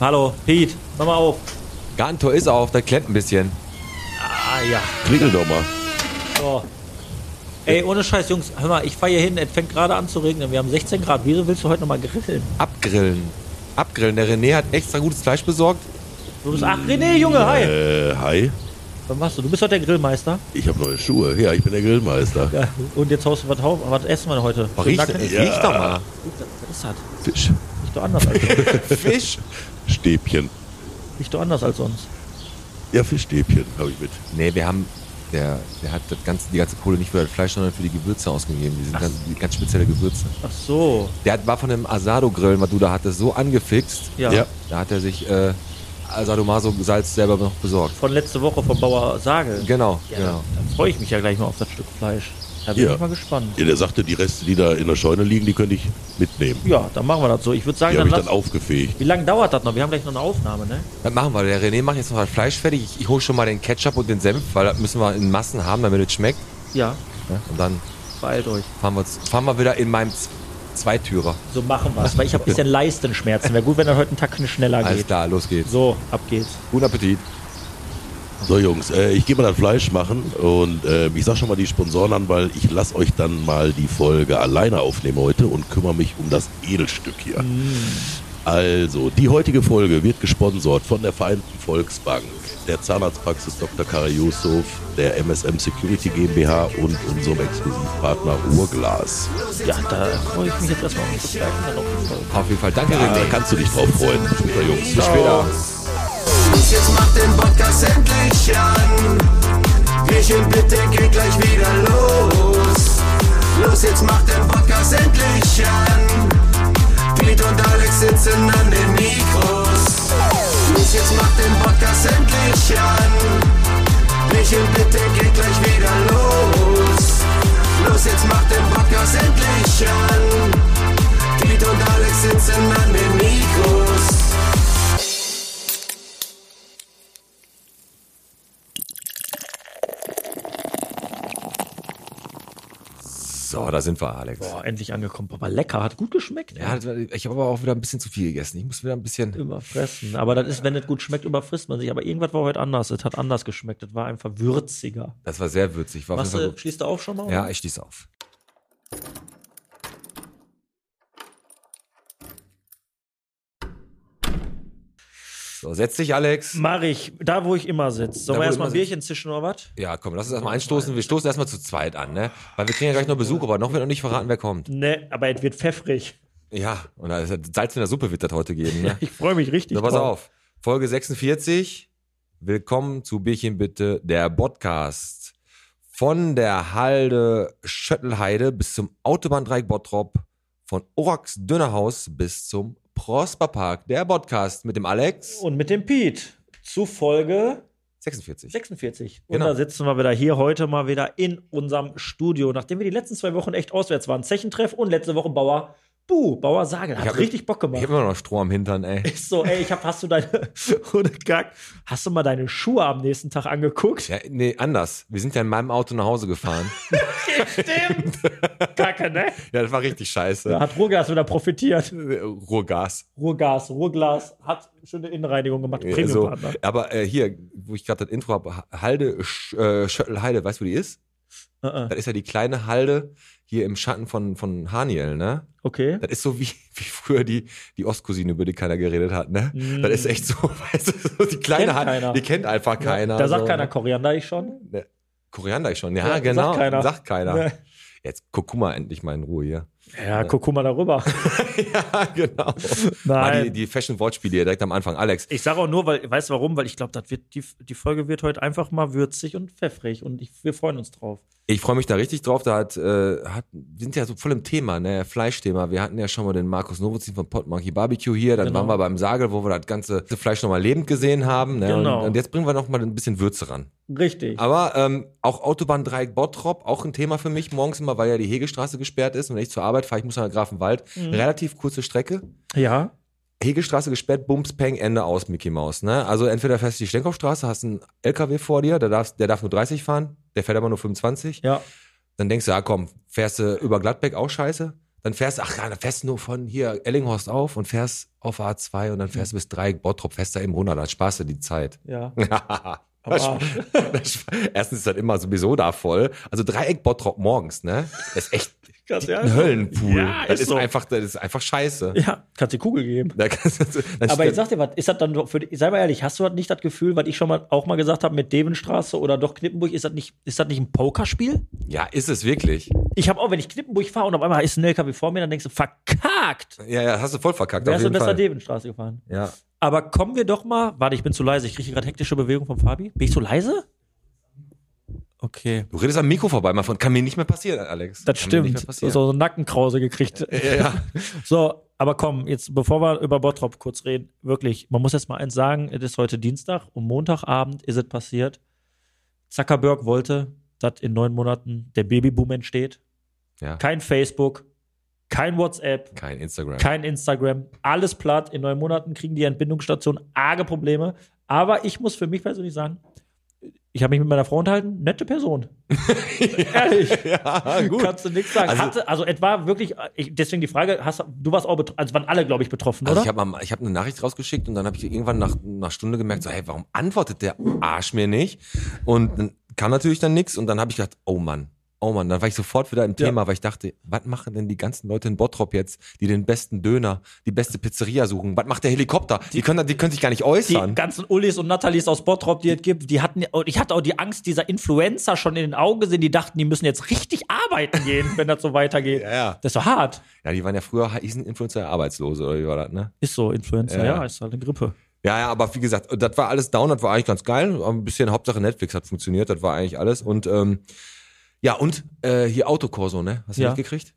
Hallo, Pete, mach mal auf. Gartentor ist auf, das klemmt ein bisschen. Ah ja. Klingel doch mal. So. Ey, ohne Scheiß, Jungs, hör mal, ich fahr hier hin, es fängt gerade an zu regnen. Wir haben 16 Grad. Wieso willst du heute nochmal grillen? Abgrillen. Abgrillen. Der René hat extra gutes Fleisch besorgt. Du bist. Ach, René, Junge, hi. Äh, hi. Was machst du? Du bist heute der Grillmeister. Ich habe neue Schuhe. Ja, ich bin der Grillmeister. Ja. Und jetzt haust du was drauf. Was essen wir heute? Oh, riech, riech Ja. doch mal. Was ist das? Fisch. Riecht doch anders. Fisch. Stäbchen. Riecht doch anders als sonst. Ja, Fischstäbchen habe ich mit. Nee, wir haben. Der, der hat das ganze, die ganze Kohle nicht für das Fleisch, sondern für die Gewürze ausgegeben. Die sind ganz, die ganz spezielle Gewürze. Ach so. Der hat, war von dem Asado-Grillen, was du da hattest, so angefixt. Ja. Ja. Da hat er sich äh, Asado Maso Salz selber noch besorgt. Von letzte Woche vom Bauer Sagel. Genau, Ja, genau. Dann freue ich mich ja gleich mal auf das Stück Fleisch. Da bin Ja. ich mal gespannt. Ja, der sagte, die Reste, die da in der Scheune liegen, die könnte ich mitnehmen. Ja, dann machen wir das so. Ich würde sagen, Die dann habe ich dann aufgefegt. Wie lange dauert das noch? Wir haben gleich noch eine Aufnahme, ne? Das machen wir. Der René macht jetzt noch das Fleisch fertig. Ich, ich hole schon mal den Ketchup und den Senf, weil das müssen wir in Massen haben, damit es schmeckt. Ja, Ja, und dann beeilt euch. fahren wir, fahren wir wieder in meinem Zweitürer. So machen wir es, weil ich habe ein bisschen Leistenschmerzen. Wäre gut, wenn das heute einen Tag schneller Alles geht. klar, los geht's. So, ab geht's. Guten Appetit. So, Jungs, äh, ich gehe mal das Fleisch machen und äh, ich sag schon mal die Sponsoren an, weil ich lasse euch dann mal die Folge alleine aufnehmen heute und kümmere mich um das Edelstück hier. Also, die heutige Folge wird gesponsert von der Vereinten Volksbank, der Zahnarztpraxis Dr. Kara Yusuf, der MSM Security GmbH und unserem Exklusivpartner Urglas. Ja, da freue ich mich jetzt erstmal auf das auf jeden Fall. Danke, Da René. kannst du dich drauf freuen. Bis später, Jungs. Bis später. Los, jetzt macht den Podcast endlich an. Bierchen bitte geht gleich wieder los. Los, jetzt macht den Podcast endlich an. Piet und Alex sitzen an den Mikros. Los, jetzt macht den Podcast endlich an. Bierchen bitte geht gleich wieder los. Los, jetzt macht den Podcast endlich an. Piet und Alex sitzen an den Mikros. Da sind wir, Alex. Boah, endlich angekommen. Aber lecker, hat gut geschmeckt. Ja, ich habe aber auch wieder ein bisschen zu viel gegessen. Ich muss wieder ein bisschen. Überfressen. Aber das ist, wenn es gut schmeckt, überfrisst man sich. Aber irgendwas war heute anders. Es hat anders geschmeckt. Es war einfach würziger. Das war sehr würzig. War auf Was, Fall äh, schließt du auch schon mal? Ja, oder? ich stieß auf. So, setz dich, Alex. Mach ich. Da, wo ich immer sitze. Sollen wir erstmal ein Bierchen zischen oder was? Ja, komm, lass uns erstmal einstoßen. Wir stoßen erstmal zu zweit an, ne? Weil wir kriegen ja gleich noch Besuch, aber noch wird noch nicht verraten, wer kommt. Ne, aber es wird pfeffrig. Ja, und da ist Salz in der Suppe wird das heute geben, ne? Ich freue mich richtig. So, pass drauf. auf. Folge 46. Willkommen zu Bierchen bitte, der Podcast. Von der Halde Schöttelheide bis zum Autobahndreieck Bottrop. Von Orax Dönerhaus bis zum Prosperpark. Der Podcast mit dem Alex. Und mit dem Piet. Zu Folge 46. 46. Und Genau. da sitzen wir wieder hier heute mal wieder in unserem Studio, nachdem wir die letzten zwei Wochen echt auswärts waren. Zechentreff und letzte Woche Bauer Bu, Bauer Sagel. Hat hab- richtig Bock Ich gemacht. habe immer noch Stroh am Hintern, ey. Ist so, ey, ich hab, hast du deine, ohne Kack, hast du mal deine Schuhe am nächsten Tag angeguckt? Ja, nee, anders. Wir sind ja in meinem Auto nach Hause gefahren. Stimmt. Kacke, ne? ja, das war richtig scheiße. Da hat Ruhrgas wieder profitiert. Ruhrgas. Ruhrgas, Ruhrglas hat schöne Innenreinigung gemacht. Ja, so. Premium-Partner. Aber äh, hier, wo ich gerade das Intro habe, Halde, Sch, äh, weißt du, wo die ist? Äh, äh. Das ist ja die kleine Halde hier im Schatten von, von Haniel, ne? Okay. Das ist so wie, wie früher die, die Ostcousine, über die keiner geredet hat, ne? Mm. Das ist echt so, weißt du, so die kleine keiner. die kennt einfach keiner. Da sagt so, keiner ne? Koriander, ich schon. Ne. Koriander ich schon, ja, Ja, sagt genau. keiner. Sagt keiner. Ne. Jetzt guck guck mal endlich mal in Ruhe hier. Ja, guck, guck mal darüber. ja, genau. Nein. Die, die Fashion-Wortspiele hier direkt am Anfang. Alex, Ich sage auch nur, weil, weißt du warum? Weil ich glaube, das wird die, die Folge wird heute einfach mal würzig und pfeffrig und ich, wir freuen uns drauf. Ich freue mich da richtig drauf. Da hat, äh, hat, wir sind ja so voll im Thema, ne, Fleischthema. Wir hatten ja schon mal den Markus Novozin von Pot Monkey Barbecue hier. Dann Genau. waren wir beim Sagel, wo wir das ganze Fleisch nochmal lebend gesehen haben. Ne? Genau. Und, und jetzt bringen wir noch mal ein bisschen Würze ran. Richtig. Aber ähm, auch Autobahndreieck Bottrop, auch ein Thema für mich morgens immer, weil ja die Hegestraße gesperrt ist. Und wenn ich zur Arbeit fahre, ich muss nach Grafenwald. Mhm. Relativ kurze Strecke. Ja. Hegestraße gesperrt, Bums, Peng, Ende aus, Mickey Maus. Ne? Also entweder fährst du die Stenkopfstraße, hast einen LKW vor dir, der darf, der darf nur 30 fahren, der fährt aber nur 25. Ja. Dann denkst du, ja komm, fährst du über Gladbeck auch scheiße. dann fährst ach ja, dann fährst du nur von hier Ellinghorst auf und fährst auf A2 und dann fährst du bis Dreieck Bottrop, fährst da eben runter, dann sparst du die Zeit. Ja. Das Erstens ist das immer sowieso da voll. Also Dreieck Bottrop morgens, ne? Das ist echt Krass, ja, ein. Höllenpool. Ja, das ist ist so. einfach, das ist einfach scheiße. Ja, kannst die Kugel geben. Da kannst du- Aber ich sag dir was, ist das dann doch für dich, sei mal ehrlich, hast du nicht das Gefühl, was ich schon mal auch mal gesagt habe mit Devenstraße oder doch Knippenburg, ist das nicht, ist das nicht ein Pokerspiel? ja, ist es wirklich. Ich habe auch, wenn ich Knippenburg fahre und auf einmal ist ein LKW vor mir, dann denkst du, verkackt! Ja, ja, hast du voll verkackt. Wärst auf du jeden besser Fall. Devenstraße gefahren. Ja. Aber kommen wir doch mal, warte, ich bin zu leise, ich kriege gerade hektische Bewegung vom Fabi. Bin ich zu leise? Okay. Du redest am Mikro vorbei, mal von, kann mir nicht mehr passieren, Alex. Das kann stimmt. So, so Nackenkrause gekriegt. Ja, ja. So, aber komm, jetzt bevor wir über Bottrop kurz reden, wirklich, man muss jetzt mal eins sagen, es ist heute Dienstag und Montagabend ist es passiert. Zuckerberg wollte, dass in neun Monaten der Babyboom entsteht. ja. Kein Facebook, kein WhatsApp, Kein Instagram. kein Instagram, alles platt. In neun Monaten kriegen die Entbindungsstationen arge Probleme. Aber ich muss für mich persönlich sagen, ich habe mich mit meiner Frau unterhalten, nette Person. Ehrlich. ja, gut. Kannst du nichts sagen. Also- Hatte, also etwa wirklich, ich, deswegen die Frage, hast, du warst auch betroffen, also waren alle, glaube ich, betroffen, Also oder? ich habe hab eine Nachricht rausgeschickt und dann habe ich irgendwann nach einer Stunde gemerkt, so, hey, warum antwortet der Arsch mir nicht? Und dann kam natürlich dann nichts und dann habe ich gedacht, oh Mann, oh Mann, dann war ich sofort wieder im Ja. Thema, weil ich dachte, was machen denn die ganzen Leute in Bottrop jetzt, die den besten Döner, die beste Pizzeria suchen? Was macht der Helikopter? Die, können, die können sich gar nicht die äußern. ganzen Ullis und Nathalies aus Bottrop, die es gibt, die hatten, ich hatte auch die Angst dieser Influencer schon in den Augen gesehen, die dachten, die müssen jetzt richtig arbeiten gehen, wenn das so weitergeht. Ja, ja. Das ist so hart. Ja, die waren ja früher, hießen Influencer ja Arbeitslose, oder wie war das, ne? Ist so, Influencer, Ja. ja, ist halt eine Grippe. Ja, ja, aber wie gesagt, das war alles down, das war eigentlich ganz geil. Ein bisschen Hauptsache Netflix hat funktioniert, das war eigentlich alles. Und ähm, ja, und äh, hier Autokorso, ne? Hast du Ja. mitgekriegt?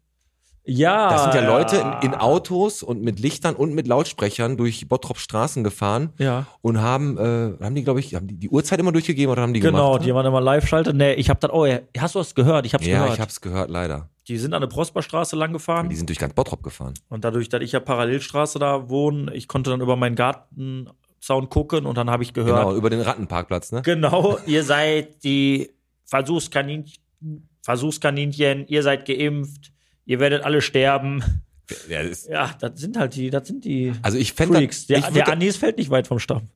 Ja. Da sind ja Leute in, in Autos und mit Lichtern und mit Lautsprechern durch Bottrop Straßen gefahren Ja. und haben, äh, haben die, glaube ich, haben die die Uhrzeit immer durchgegeben oder haben die Genau, gemacht? die waren immer live-schaltet. Nee, ich hab das, oh, ja, hast du das gehört? Ich hab's ja, gehört. ich hab's gehört, leider. die sind an der Prosperstraße lang gefahren. Die sind durch ganz Bottrop gefahren. Und dadurch, dass ich ja Parallelstraße da wohne, ich konnte dann über meinen Gartenzaun gucken und dann habe ich Genau, gehört, über den Rattenparkplatz, ne? genau, ihr seid die Versuchskaninchen, Versuchskaninchen, ihr seid geimpft, ihr werdet alle sterben. Ja, das Ja, das sind halt die, das sind die also ich fände Freaks. Der, der Anis fällt nicht weit vom Stamm.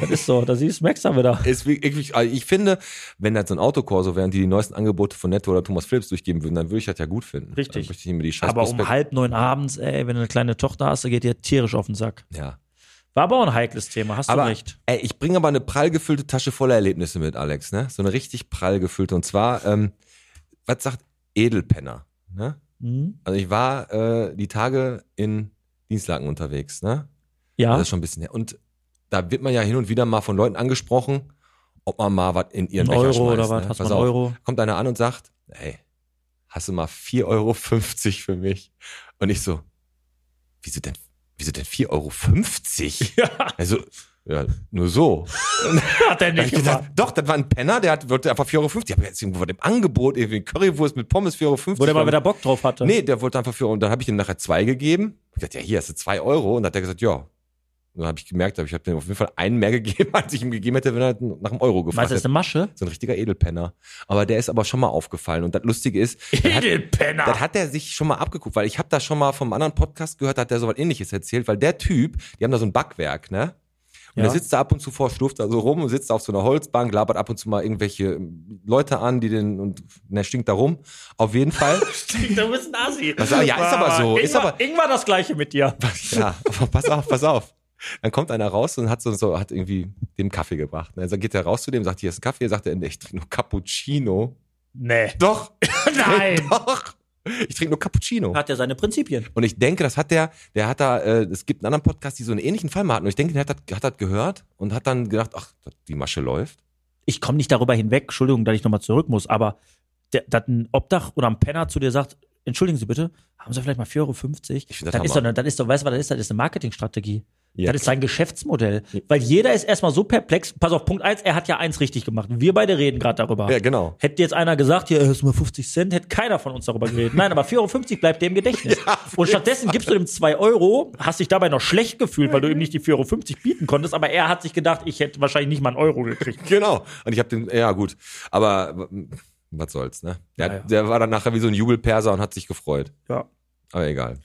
das ist so, da siehst du, merkst du wieder. ist wirklich, also ich finde, wenn das so ein Autokorso wären, die die neuesten Angebote von Netto oder Thomas Philips durchgeben würden, dann würde ich das ja gut finden. Richtig. Dann ich Aber um halb neun abends, ey, wenn du eine kleine Tochter hast, da geht dir tierisch auf den Sack. Ja. War aber auch ein heikles Thema, hast Aber du recht. ey, ich bringe aber eine prall gefüllte Tasche voller Erlebnisse mit, Alex, ne? So eine richtig prall gefüllte. Und zwar, ähm, was sagt Edelpenner? Ne? Mhm. Also ich war äh, die Tage in Dienstlaken unterwegs, ne? Ja. Das ist schon ein bisschen her. Und da wird man ja hin und wieder mal von Leuten angesprochen, ob man mal was in ihren Ein Becher Euro schmeißt, oder was? Ne? Hast Pass du auf. Euro? Kommt einer an und sagt, ey, hast du mal 4,50 Euro für mich? Und ich so, wieso denn, wieso denn 4,50 Euro? Ja, Also, ja, nur so. hat er nicht gemacht. doch, das war ein Penner, der hat, wollte einfach 4,50 Euro. Ich habe jetzt irgendwo im Angebot, irgendwie Currywurst mit Pommes 4,50 Euro. Wo der mal wieder Bock drauf hatte. Nee, der wollte einfach 4 Euro. Und dann habe ich ihm nachher zwei gegeben. Ich dachte, ja, hier hast du 2 Euro. Und dann hat er gesagt, ja. Und dann habe ich gemerkt, ich habe dem auf jeden Fall einen mehr gegeben, als ich ihm gegeben hätte, wenn er nach einem Euro gefragt du, das ist hätte. eine Masche? So ein richtiger Edelpenner. Aber der ist aber schon mal aufgefallen. Und das Lustige ist, das hat, Edelpenner. das hat er sich schon mal abgeguckt, weil ich habe da schon mal vom anderen Podcast gehört, hat der so was ähnliches erzählt, weil der Typ, die haben da so ein Backwerk, ne? Und Ja. der sitzt da ab und zu vor, stuft da so rum und sitzt auf so einer Holzbank, labert ab und zu mal irgendwelche Leute an, die den, und der stinkt da rum. Auf jeden Fall. Du bist ein Assi. Was- ja, ist aber so, ist Ingwer, aber- Ingwer das gleiche mit dir. ja, pass auf, pass auf. Dann kommt einer raus und hat so, so hat irgendwie dem Kaffee gebracht. Dann geht er raus zu dem, sagt, hier ist ein Kaffee. Sagt er, nee, ich trinke nur Cappuccino. Nee. Doch. Nein. Doch. Ich trinke nur Cappuccino. Hat ja seine Prinzipien. Und ich denke, das hat der, der hat da, äh, es gibt einen anderen Podcast, die so einen ähnlichen Fall mal hatten. Und ich denke, der hat das, hat das gehört und hat dann gedacht, ach, die Masche läuft. Ich komme nicht darüber hinweg, Entschuldigung, dass ich nochmal zurück muss, aber der, dass ein Obdach oder ein Penner zu dir sagt, entschuldigen Sie bitte, haben Sie vielleicht mal 4,50 Euro? Ich das das, ist doch, das ist doch, weißt du, was das ist? Das ist eine Marketingstrategie. Ja. Das ist sein Geschäftsmodell. Weil jeder ist erstmal so perplex. Pass auf, Punkt eins, er hat ja eins richtig gemacht. Wir beide reden gerade darüber. Ja, genau. Hätte jetzt einer gesagt, hier, du mal 50 Cent, hätte keiner von uns darüber geredet. Nein, aber 4,50 Euro bleibt dir im Gedächtnis. Und stattdessen gibst du ihm 2 Euro, hast dich dabei noch schlecht gefühlt, weil du ihm nicht die 4,50 Euro bieten konntest, aber er hat sich gedacht, ich hätte wahrscheinlich nicht mal einen Euro gekriegt. Genau. Und ich habe den, ja gut. Aber was soll's, ne? Der, Ja, ja. der war dann nachher wie so ein Jubelperser und hat sich gefreut. Ja. Aber egal.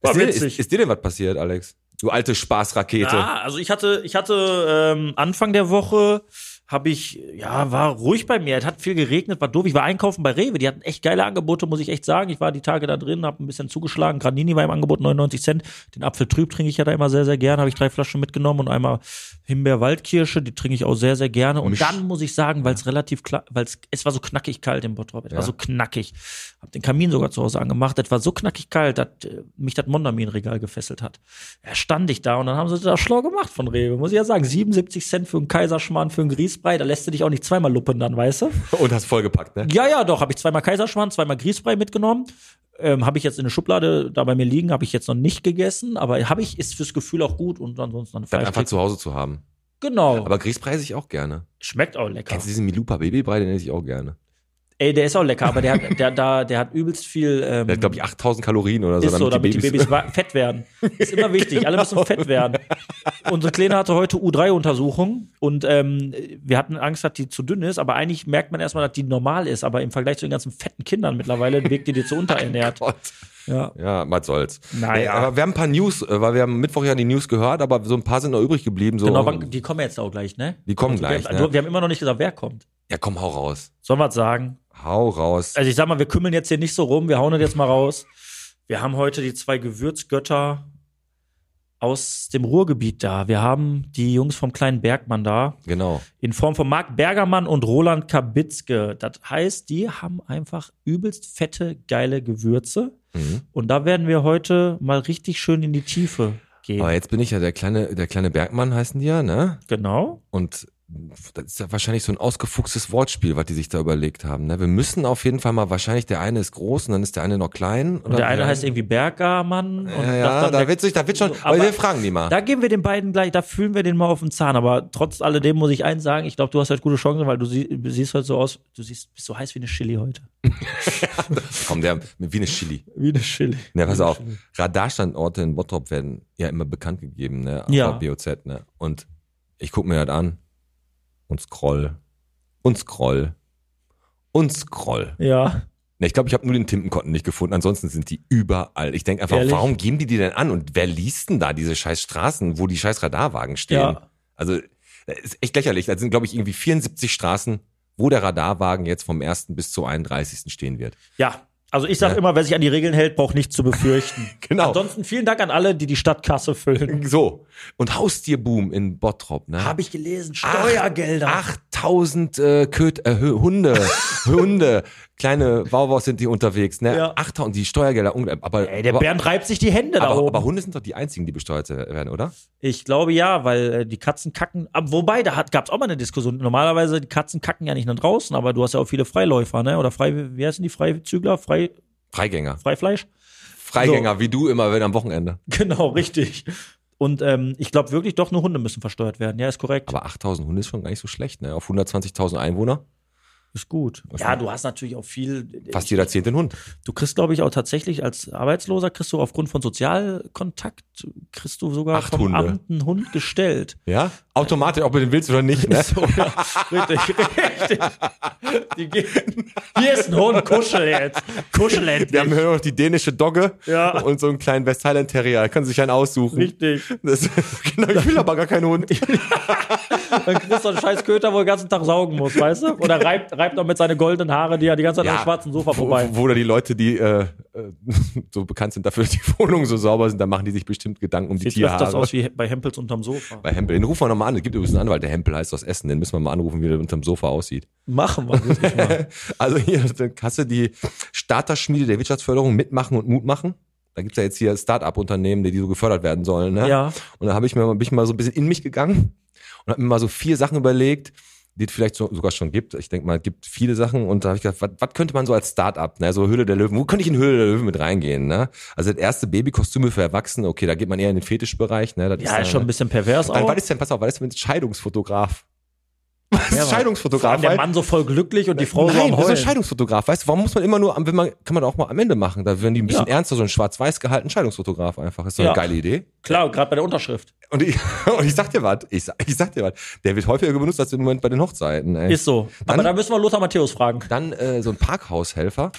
War ist, dir, witzig. ist, ist dir denn was passiert, Alex? Du alte Spaßrakete. Ja, also ich hatte, ich hatte ähm, Anfang der Woche habe ich, ja, war ruhig bei mir. Es hat viel geregnet, war doof. Ich war einkaufen bei Rewe. Die hatten echt geile Angebote, muss ich echt sagen. Ich war die Tage da drin, habe ein bisschen zugeschlagen. Granini war im Angebot 99 Cent. Den Apfel trüb trinke ich ja da immer sehr, sehr gerne. Habe ich drei Flaschen mitgenommen und einmal Himbeer-Waldkirsche. Die trinke ich auch sehr, sehr gerne. Und Misch- dann muss ich sagen, weil es relativ klar, weil es, es war so knackig kalt im Bottrop. Es Ja. war so knackig. Hab den Kamin sogar zu Hause angemacht. Es war so knackig kalt, dass äh, mich das Mondamin-Regal gefesselt hat. Ja, stand ich da und dann haben sie das schlau gemacht von Rewe, muss ich ja sagen. 77 Cent für einen Kaiserschmarrn, für einen Grießbrei, da lässt du dich auch nicht zweimal luppen dann, weißt du? Und hast vollgepackt, ne? Ja, ja, doch, habe ich zweimal Kaiserschmarrn, zweimal Grießbrei mitgenommen. Ähm, habe ich jetzt in der Schublade da bei mir liegen, habe ich jetzt noch nicht gegessen, aber habe ich, ist fürs Gefühl auch gut und ansonsten Dann einfach Fleisch. zu Hause zu haben. Genau. Aber Grießbrei esse ich auch gerne. Schmeckt auch lecker. Kennst du diesen Milupa Babybrei? Den esse ich auch gerne. Ey, der ist auch lecker, aber der hat, der, da, der hat übelst viel. Ähm, Der hat, glaube ich, 8000 Kalorien oder so. ist so, damit die Babys wa- fett werden. Ist immer wichtig. Alle müssen fett werden. Unsere Kleine hatte heute U3-Untersuchung und ähm, wir hatten Angst, dass die zu dünn ist, aber eigentlich merkt man erstmal, dass die normal ist. Aber im Vergleich zu den ganzen fetten Kindern mittlerweile wirkt die dir zu unterernährt. Gott. Ja. Ja, was soll's. Naja. Nee, aber wir haben ein paar News, äh, weil wir haben Mittwoch ja die News gehört, aber so ein paar sind noch übrig geblieben. So. Genau, die kommen jetzt auch gleich, ne? Die kommen Also gleich, Wir, ne? du, wir haben immer noch nicht gesagt, wer kommt. ja, komm, hau raus. Sollen wir es sagen? Hau raus. Also ich sag mal, wir kümmeln jetzt hier nicht so rum, wir hauen das jetzt mal raus. Wir haben heute die zwei Gewürzgötter aus dem Ruhrgebiet da. Wir haben die Jungs vom kleinen Bergmann da. Genau. in Form von Marc Bergermann und Roland Kabitzke. Das heißt, die haben einfach übelst fette, geile Gewürze. Mhm. Und da werden wir heute mal richtig schön in die Tiefe gehen. Aber jetzt bin ich ja der kleine, der kleine Bergmann heißen die ja, ne? Genau. Und das ist ja wahrscheinlich so ein ausgefuchstes Wortspiel, was die sich da überlegt haben. Ne? Wir müssen auf jeden Fall mal, wahrscheinlich der eine ist groß und dann ist der eine noch klein. Und der eine heißt irgendwie Bergermann. Und Ja, ja, dann da wird sich, da wird schon, Aber wir fragen die mal. Da geben wir den beiden gleich, da fühlen wir den mal auf den Zahn. Aber trotz alledem muss ich eins sagen, ich glaube, du hast halt gute Chancen, weil du, sie, du siehst halt so aus, du siehst, bist so heiß wie eine Chili heute. Komm, der, wie eine Chili. Wie eine Chili. Ne, pass auf. Radarstandorte in Bottrop werden ja immer bekannt gegeben, ne? Auf Ja. BOZ, ne? Und ich guck mir das an und scroll und scroll und scroll. Ja. Ich glaube, ich habe nur den Tintenkonten nicht gefunden. Ansonsten sind die überall. Ich denke einfach, Ehrlich? warum geben die die denn an? Und wer liest denn da diese scheiß Straßen, wo die scheiß Radarwagen stehen? Ja. Also, ist echt lächerlich. Da sind, glaube ich, irgendwie 74 Straßen, wo der Radarwagen jetzt vom 1. bis zum 31. stehen wird. Ja. Also ich sage Ja. immer, wer sich an die Regeln hält, braucht nichts zu befürchten. Genau. Ansonsten vielen Dank an alle, die die Stadtkasse füllen. So. Und Haustierboom in Bottrop, ne? Habe ich gelesen. Steuergelder. 8000 äh, Köt äh, Hunde, Hunde, kleine Wauwaus sind die unterwegs, ne? Ja. 8000, die Steuergelder, aber, Ey, der aber, Bernd reibt sich die Hände da aber, oben. aber Hunde sind doch die einzigen, die besteuert werden, oder? ich glaube ja, weil äh, die Katzen kacken. Aber wobei, da hat, gab's auch mal eine Diskussion. Normalerweise, die Katzen kacken ja nicht nach draußen, aber du hast ja auch viele Freiläufer, ne? Oder frei, wie heißen die? Freizügler? Frei, Freigänger. Freifleisch? Freigänger, wie du immer, wenn am Wochenende. Genau, richtig. Und ähm, ich glaube wirklich doch, nur Hunde müssen versteuert werden. Ja, ist korrekt. Aber 8000 Hunde ist schon gar nicht so schlecht, ne? Auf 120.000 Einwohner, ist gut. Ja, du hast natürlich auch viel. fast jeder zehnte Hund. Du kriegst, glaube ich, auch tatsächlich als Arbeitsloser, kriegst du aufgrund von Sozialkontakt, kriegst du sogar Acht vom Hunde. Amt einen Hund gestellt. Ja? Automatisch, ob du den willst oder nicht, ne? So, ja, richtig, richtig. Die gehen, hier ist ein Hund, kuschel jetzt. Kuschel endlich. Wir haben hier noch die dänische Dogge Ja. und so einen kleinen West Highland Terrier. Da kann sich einen aussuchen. Richtig. Das, genau, ich will aber gar keinen Hund. Dann kriegst du einen scheiß Köter, wo er den ganzen Tag saugen muss, weißt du? Oder reibt, reibt noch mit seinen goldenen Haare, die er die ganze Zeit Ja, am schwarzen Sofa Wo, vorbei. wo da die Leute, die äh, äh, so bekannt sind dafür, dass die Wohnungen so sauber sind, da machen die sich bestimmt Gedanken um die Sieht öfters Tierhaare. aus wie bei Hempels unterm Sofa. Bei Hempel. Den rufen wir nochmal an. Es gibt übrigens einen Anwalt, der Hempel heißt aus Essen. Den müssen wir mal anrufen, wie der unterm Sofa aussieht. Machen wir wirklich mal. Also hier hast du die Starterschmiede der Wirtschaftsförderung mitmachen und Mut machen. Da gibt's ja jetzt hier Start-up-Unternehmen, die, die so gefördert werden sollen. Ne? Ja. Und da habe ich mir bin ich mal so ein bisschen in mich gegangen und habe mir mal so vier Sachen überlegt, die es vielleicht so, sogar schon gibt. Ich denke mal, es gibt viele Sachen und da habe ich gedacht, was, was könnte man so als Start-up, ne? so Höhle der Löwen, wo könnte ich in Höhle der Löwen mit reingehen? Ne? Also das erste Babykostüme für Erwachsene, okay, da geht man eher in den Fetischbereich. Ne? Das Ja, ist dann- schon ein bisschen pervers Dann, auch. was ist denn, pass auf, was ist denn Scheidungsfotograf? Scheidungsfotograf? der Mann so voll glücklich und die Frau so Nein, am das ist ein. Scheidungsfotograf. Weißt du, warum muss man immer nur, am- wenn man, kann man auch mal am Ende machen. Da werden die ein bisschen Ja. ernster, so ein schwarz-weiß gehalten Scheidungsfotograf einfach. Ist doch Ja. eine geile Idee. Klar, gerade bei der Unterschrift. Und ich, und ich sag dir was, ich, sag- ich sag dir was, der wird häufiger benutzt als im Moment bei den Hochzeiten. Ey. Ist so. Dann- Aber da müssen wir Lothar Matthäus fragen. Dann äh, so ein Parkhaushelfer.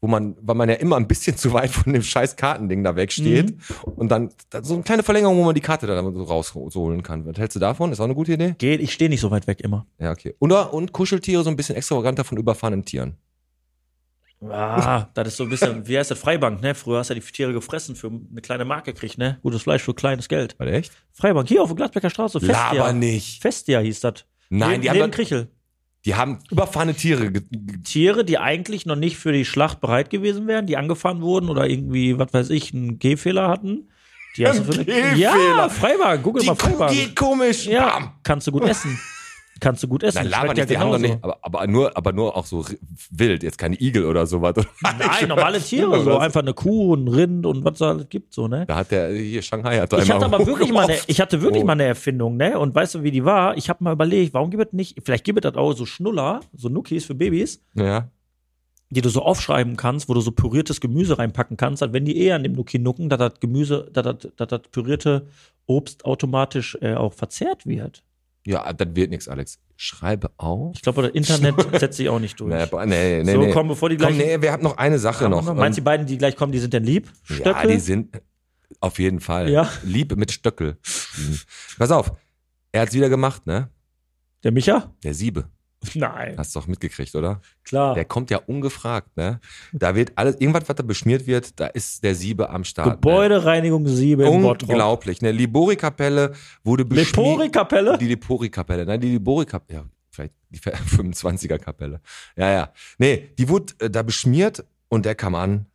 Wo man, weil man ja immer ein bisschen zu weit von dem scheiß Kartending da wegsteht. Mhm. Und dann da- so eine kleine Verlängerung, wo man die Karte dann so rausholen kann. Was hältst du davon? Ist auch eine gute Idee? Geht, ich stehe nicht so weit weg immer. Ja, okay. Und, und Kuscheltiere so ein bisschen extravaganter von überfahrenen Tieren. Ah, das ist so ein bisschen, wie heißt das, Freibank, ne? Früher hast du ja die Tiere gefressen für eine kleine Marke gekriegt, ne? Gutes Fleisch für kleines Geld. War der echt? Freibank, hier auf der Gladbecker Straße, Festia. Laber nicht. Festia hieß das. Nein, neben, die haben, neben Krichel. Die haben überfahrene Tiere. Tiere, die eigentlich noch nicht für die Schlacht bereit gewesen wären, die angefahren wurden oder irgendwie, was weiß ich, einen Gehfehler hatten. Die hast du für eine. Ja, Freibank, google Die mal Kuh Freibank. geht komisch. Ja, Bam. kannst du gut essen. Kannst du gut essen. Nein, laber Schmeckt ja nicht, die haben doch nicht, aber, aber nur, aber nur auch so wild, jetzt keine Igel oder sowas. Nein, normale Tiere, so einfach eine Kuh, ein Rind und was es alles gibt, so, ne? Da hat der, hier Shanghai hat da Ich hatte aber wirklich mal eine, ich hatte wirklich Oh. mal eine Erfindung, ne? Und weißt du, wie die war? Ich habe mal überlegt, warum gibt es nicht, vielleicht gibt es das auch so Schnuller, so Nuckis für Babys, Ja. die du so aufschreiben kannst, wo du so püriertes Gemüse reinpacken kannst, als wenn die eher an dem Nuki nucken, dass das Gemüse, dass das, dass das pürierte Obst automatisch äh, auch verzehrt wird. Ja, das wird nichts, Alex. Schreibe auf. Ich glaube, das Internet setzt sich auch nicht durch. Nee, nee, nee, so, nee. komm, bevor die Komm, gleich. nee, wir haben noch eine Sache noch. Meinst du, Und- die beiden, die gleich kommen, die sind denn lieb? ja, Stöckel? die sind auf jeden Fall. Ja. Liebe mit Stöckel. Mhm. Pass auf. Er hat's wieder gemacht, ne? Der Micha? Der Siebe. Nein. Hast du doch mitgekriegt, oder? Klar. Der kommt ja ungefragt, ne? Da wird alles, irgendwas, was da beschmiert wird, da ist der Siebe am Start. Ne? Gebäudereinigung 7 in Bottrop. Unglaublich. Ne? Libori-Kapelle wurde beschmiert. Lepori-Kapelle? Die Libori-Kapelle, nein, die Libori-Kapelle, ja, vielleicht die 25er-Kapelle. Ja, ja. Nee, die wurde äh, da beschmiert und der kam an,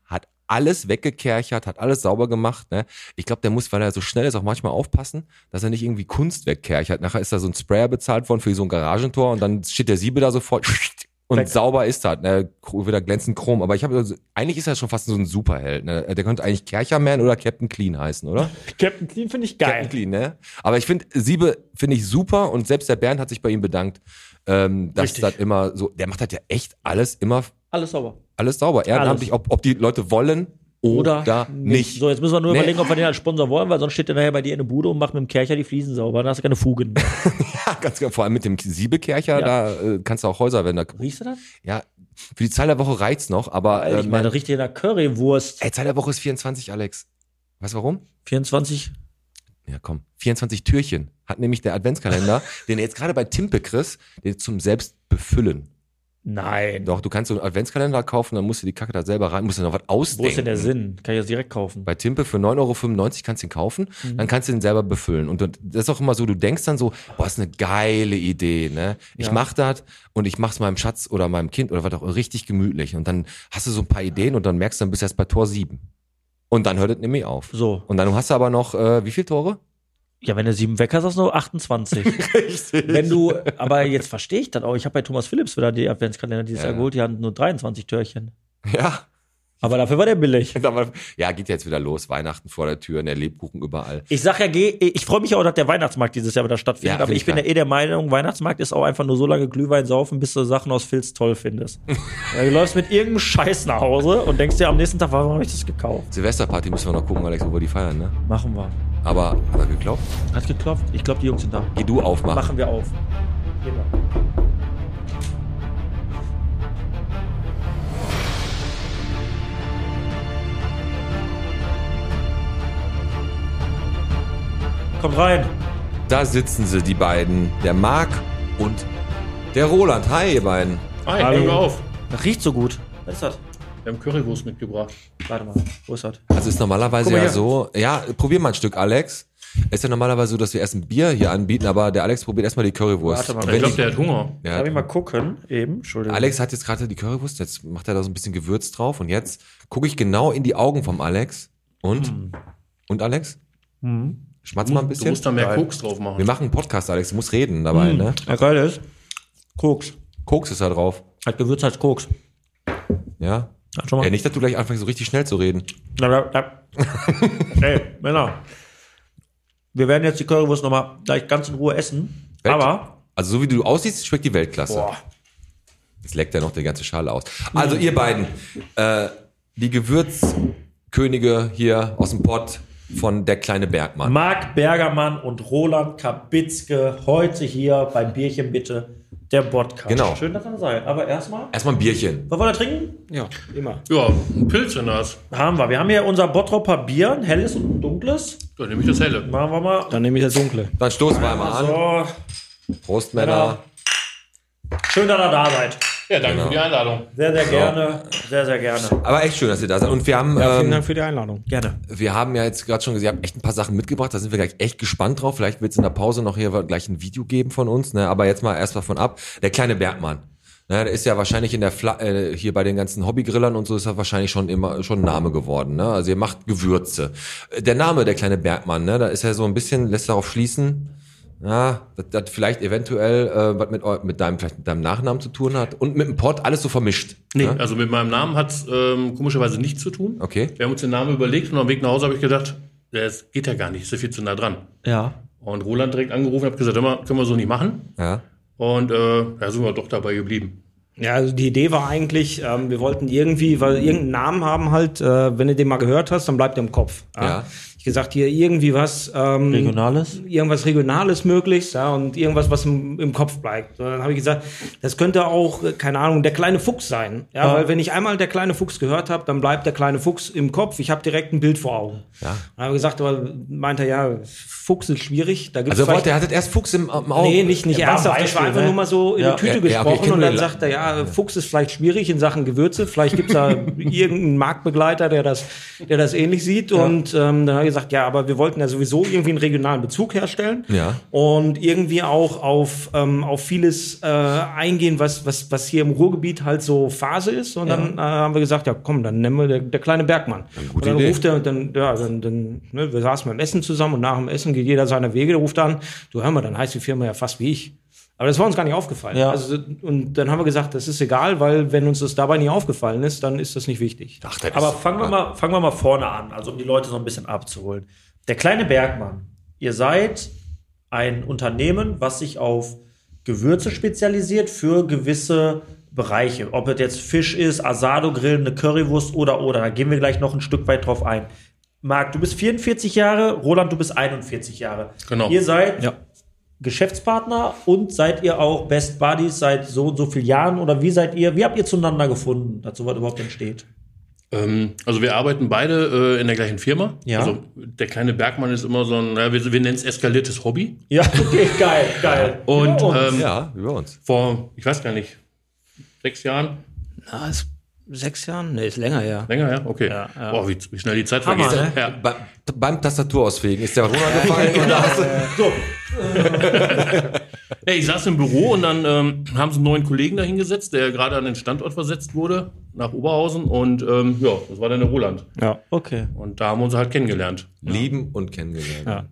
alles weggekerchert, hat alles sauber gemacht. Ne? Ich glaube, der muss, weil er so schnell ist, auch manchmal aufpassen, dass er nicht irgendwie Kunst wegkerchert. Nachher ist da so ein Sprayer bezahlt worden für so ein Garagentor und dann steht der Siebe da sofort und Weg. sauber ist das. Ne? Wieder glänzend chrom. Aber ich habe, also, eigentlich ist er schon fast so ein Superheld. Ne? Der könnte eigentlich Kercherman oder Captain Clean heißen, oder? Captain Clean finde ich Captain geil. Clean, ne? Aber ich finde, Siebe finde ich super und selbst der Bernd hat sich bei ihm bedankt, ähm, dass das immer so, der macht das ja echt alles immer, Alles sauber. Alles sauber, ehrenamtlich, ob, ob die Leute wollen oder, Oder nicht. So, jetzt müssen wir nur Nee. überlegen, ob wir den als Sponsor wollen, weil sonst steht der nachher bei dir in der Bude und macht mit dem Kercher die Fliesen sauber. Dann hast du keine Fugen mehr. Ja, ganz genau. Vor allem mit dem Siebekercher, Ja. da äh, kannst du auch Häuserwände. Riechst du das? Ja, für die Zahl der Woche reicht's noch, aber ich ähm, meine, richtig in der Currywurst. ey, Zahl der Woche ist 24, Alex. Weißt du warum? 24. Ja, komm. 24 Türchen hat nämlich der Adventskalender, den du jetzt gerade bei Timpe kriegst, den zum selbst befüllen. Nein. Doch, du kannst so einen Adventskalender kaufen, dann musst du die Kacke da selber rein, musst du noch was ausdenken. Wo ist denn der Sinn? Kann ich das direkt kaufen? Bei Timpe für 9,95 Euro kannst du ihn kaufen, Mhm. dann kannst du den selber befüllen. Und das ist auch immer so, du denkst dann so, boah, ist eine geile Idee, ne? Ich Ja. mach das und ich mach's meinem Schatz oder meinem Kind oder was auch richtig gemütlich. Und dann hast du so ein paar Ideen und dann merkst du, dann bist du erst bei Tor 7. Und dann hört es nämlich auf. So. Und dann hast du aber noch, äh, wie viele Tore? Ja, wenn du sieben weg hast, hast du nur 28. Richtig. wenn du, aber jetzt verstehe ich das auch. Ich habe bei Thomas Philips wieder die Adventskalender dieses Ja. Jahr geholt, die hatten nur 23 Türchen. Ja. Aber dafür war der billig. Ja, geht jetzt wieder los. Weihnachten vor der Tür, der Lebkuchen überall. Ich sag ja, geh, ich freue mich auch, dass der Weihnachtsmarkt dieses Jahr wieder stattfindet. Ja, aber ich bin ja eh der Meinung, Weihnachtsmarkt ist auch einfach nur so lange Glühwein saufen, bis du Sachen aus Filz toll findest. Du läufst mit irgendeinem Scheiß nach Hause und denkst dir am nächsten Tag, warum habe ich das gekauft? Silvesterparty müssen wir noch gucken, Alex, wo wir die feiern, ne? Machen wir. Aber hat er geglaubt? Hat geklopft. Ich glaube, die Jungs sind da. Geh du aufmachen. Machen wir auf. Gehen Kommt rein. Da sitzen sie, die beiden. Der Marc und der Roland. Hi, ihr beiden. Hi, Hallo. hör auf. Das riecht so gut. Was ist das? Wir haben Currywurst mitgebracht. Warte mal. Wo ist das? Also ist normalerweise ja her. so, ja, probier mal ein Stück, Alex. Ist ja normalerweise so, dass wir erst ein Bier hier anbieten, aber der Alex probiert erstmal die Currywurst. Warte mal, Und Ich wenn glaube, der hat Hunger. ja, Darf ich mal gucken? Eben. Entschuldigung. Alex hat jetzt gerade die Currywurst, jetzt macht er da so ein bisschen Gewürz drauf und jetzt gucke ich genau in die Augen vom Alex. Und? Hm. Und Alex? Mhm. Schmatz mal ein Du bisschen. musst da mehr Geil. Koks drauf Wir machen. machen einen Podcast, Alex, du musst reden dabei, Hm. ne? Ja, geil ist. Koks. Koks ist da drauf. Hat Gewürz als Koks. Ja? Ja, schon mal. Ja, nicht, dass du gleich anfängst, so richtig schnell zu reden. Na, na, na. Ey, Männer. Wir werden jetzt die Currywurst nochmal gleich ganz in Ruhe essen. Welt- Aber, Also so wie du aussiehst, schmeckt die Weltklasse. boah, Jetzt leckt er noch die ganze Schale aus. Also ihr beiden, äh, die Gewürzkönige hier aus dem Pott von der kleine Bergmann. Marc Bergermann und Roland Kabitzke heute hier beim Bierchen bitte. Der Podcast. Genau. Schön, dass ihr da seid. Aber erstmal, Erstmal ein Bierchen. was wollen wir trinken? Ja, immer. Ja, ein Pilz in das. Haben wir. Wir haben hier unser Bottropper Bier, ein helles und ein dunkles. Da nehme ich das helle. Machen wir mal. Dann nehme ich das Dunkle. Dann stoßen wir einmal an. So, Prost, Männer. schön, dass ihr da seid. Ja, danke Genau. für die Einladung. Sehr, sehr gerne. Sehr, sehr gerne. Aber echt schön, dass ihr da seid. Und wir haben, Ja, vielen ähm, Dank für die Einladung. Gerne. wir haben ja jetzt gerade schon gesagt, ihr habt echt ein paar Sachen mitgebracht. Da sind wir gleich echt gespannt drauf. Vielleicht wird es in der Pause noch hier gleich ein Video geben von uns. Ne? Aber jetzt mal erst mal von ab. Der kleine Bergmann. Ne, der ist ja wahrscheinlich in der Fla äh, hier bei den ganzen Hobbygrillern und so ist er wahrscheinlich schon immer schon ein Name geworden. Ne? Also ihr macht Gewürze. Der Name der kleine Bergmann, ne, da ist ja so ein bisschen lässt darauf schließen, ja, dass das vielleicht eventuell äh, was mit, mit deinem vielleicht mit deinem Nachnamen zu tun hat und mit dem Pott alles so vermischt. Nee, Ne? also mit meinem Namen hat es ähm, komischerweise nichts zu tun. Okay. Wir haben uns den Namen überlegt und am Weg nach Hause habe ich gedacht, das geht ja gar nicht, ist ja viel zu nah dran. Ja. Und Roland direkt angerufen, habe gesagt, immer können wir so nicht machen. Ja. Und äh, da sind wir doch dabei geblieben. Ja, also die Idee war eigentlich, ähm, wir wollten irgendwie, weil irgendeinen Namen haben halt, äh, wenn du den mal gehört hast, dann bleibt der im Kopf. Ja. Ich gesagt, hier irgendwie was, ähm, Regionales? irgendwas Regionales möglichst, ja, und irgendwas, was im, im Kopf bleibt. Und dann habe ich gesagt, das könnte auch, äh, keine Ahnung, der kleine Fuchs sein. Ja, Ja. weil wenn ich einmal der kleine Fuchs gehört habe, dann bleibt der kleine Fuchs im Kopf. Ich habe direkt ein Bild vor Augen. Ja. Dann habe ich gesagt, aber meint er, ja, Fuchs ist schwierig. Da gibt's Also wollte er hattet erst Fuchs im, im Auge. Nee, nicht, nicht ernsthaft. Das war einfach ne? nur mal so in Ja. die Tüte Ja, okay, gesprochen kenn und dann sagt er, ja, Fuchs ist vielleicht schwierig in Sachen Gewürze. Vielleicht gibt's da irgendeinen Marktbegleiter, der das, der das ähnlich sieht. Und ähm, dann habe ich gesagt, ja, aber wir wollten ja sowieso irgendwie einen regionalen Bezug herstellen. Ja. Und irgendwie auch auf, ähm, auf vieles äh, eingehen, was, was, was hier im Ruhrgebiet halt so Phase ist. Und dann äh, haben wir gesagt, ja komm, dann nennen wir der, der kleine Bergmann. gute und dann Idee. ruft er, dann, ja, dann, dann ne, wir saßen beim Essen zusammen und nach dem Essen geht jeder seiner Wege, der ruft an, du hör mal, dann heißt die Firma ja fast wie ich. Aber das war uns gar nicht aufgefallen. Ja. Also, und dann haben wir gesagt, das ist egal, weil wenn uns das dabei nie aufgefallen ist, dann ist das nicht wichtig. Ach, das Aber fangen wir, mal, fangen wir mal vorne an, also um die Leute so ein bisschen abzuholen. Der kleine Bergmann, ihr seid ein Unternehmen, was sich auf Gewürze spezialisiert für gewisse Bereiche. Ob es jetzt Fisch ist, Asado-Grill, eine Currywurst oder oder. Da gehen wir gleich noch ein Stück weit drauf ein. Marc, du bist 44 Jahre, Roland, du bist 41 Jahre. Genau. Ihr seid Ja. Geschäftspartner und seid ihr auch Best Buddies seit so und so vielen Jahren oder wie seid ihr, wie habt ihr zueinander gefunden, dass sowas überhaupt entsteht? Ähm, also wir arbeiten beide äh, in der gleichen Firma. Ja. Also der kleine Bergmann ist immer so ein, ja, wir, wir nennen es eskaliertes Hobby. Ja, okay, geil, geil. Und Ja, ähm, Ja, bei uns. vor, ich weiß gar nicht, sechs Jahren, Na, ist sechs Jahren? Nee, ist länger her. länger, ja? Okay. Ja, ja. Boah, wie, wie schnell die Zeit Hammer, vergeht. ne? Ja. Bei, beim Tastaturausfegen ist der was runtergefallen und da hast du, So, Ja, ich saß im Büro und dann ähm, haben sie einen neuen Kollegen da hingesetzt, der gerade an den Standort versetzt wurde, nach Oberhausen. Und ähm, ja, das war dann der Roland. Ja. okay. Und da haben wir uns halt kennengelernt. lieben und kennengelernt. Ja.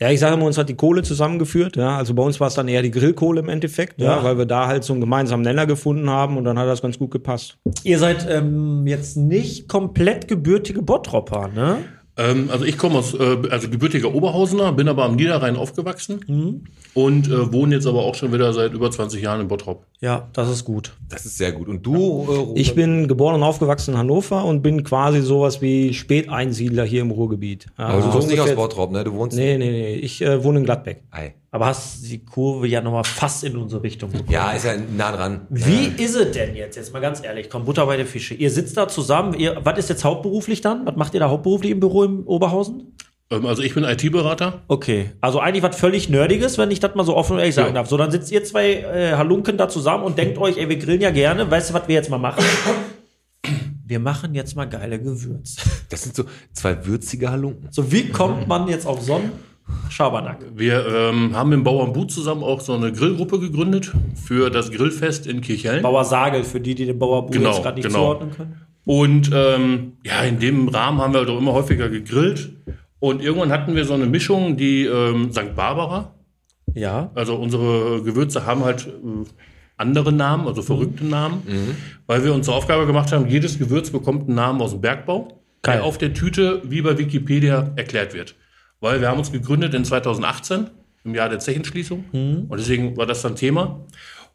ja, ich sage immer, uns hat die Kohle zusammengeführt. Ja, also bei uns war es dann eher die Grillkohle im Endeffekt, ja. Ja. weil wir da halt so einen gemeinsamen Nenner gefunden haben und dann hat das ganz gut gepasst. Ihr seid ähm, jetzt nicht komplett gebürtige Bottropper, ne? Ähm, also ich komme aus, äh, also gebürtiger Oberhausener, bin aber am Niederrhein aufgewachsen Mhm. und äh, wohne jetzt aber auch schon wieder seit über 20 Jahren in Bottrop. Ja, das ist gut. Das ist sehr gut. Und du, äh? Ich bin geboren und aufgewachsen in Hannover und bin quasi sowas wie Späteinsiedler hier im Ruhrgebiet. Aber du so kommst nicht aus Bottrop, ne? Du wohnst. Nee, nee, nee. Ich äh, wohne in Gladbeck. Ei. Aber hast die Kurve ja nochmal fast in unsere Richtung bekommen. Ja, ist ja nah dran. Wie ist es denn jetzt? Jetzt mal ganz ehrlich, komm, Butter bei der Fische. Ihr sitzt da zusammen, ihr, was ist jetzt hauptberuflich dann? Was macht ihr da hauptberuflich im Büro im Oberhausen? Ähm, also ich bin IT-Berater. Okay, also eigentlich was völlig Nerdiges, wenn ich das mal so offen und ehrlich sagen Ja. darf. So, dann sitzt ihr zwei äh, Halunken da zusammen und denkt euch, ey, wir grillen ja gerne. Weißt du, was wir jetzt mal machen? Wir machen jetzt mal geile Gewürze. Das sind so zwei würzige Halunken. So, wie kommt man jetzt auf so einen Schabernack? Wir ähm, haben im Bauern But zusammen auch so eine Grillgruppe gegründet für das Grillfest in Kirchhellen. Bauer Sagel, für die, die den Bauer Buh Genau, jetzt gerade nicht genau. zuordnen können. Und ähm, ja, in dem Rahmen haben wir halt auch immer häufiger gegrillt. Und irgendwann hatten wir so eine Mischung, die ähm, St. Barbara. Ja. Also unsere Gewürze haben halt äh, andere Namen, also verrückte Namen, weil wir uns zur Aufgabe gemacht haben, jedes Gewürz bekommt einen Namen aus dem Bergbau, Geil. der auf der Tüte wie bei Wikipedia erklärt wird. Weil wir haben uns gegründet in 2018, im Jahr der Zechenschließung. Und deswegen war das dann Thema.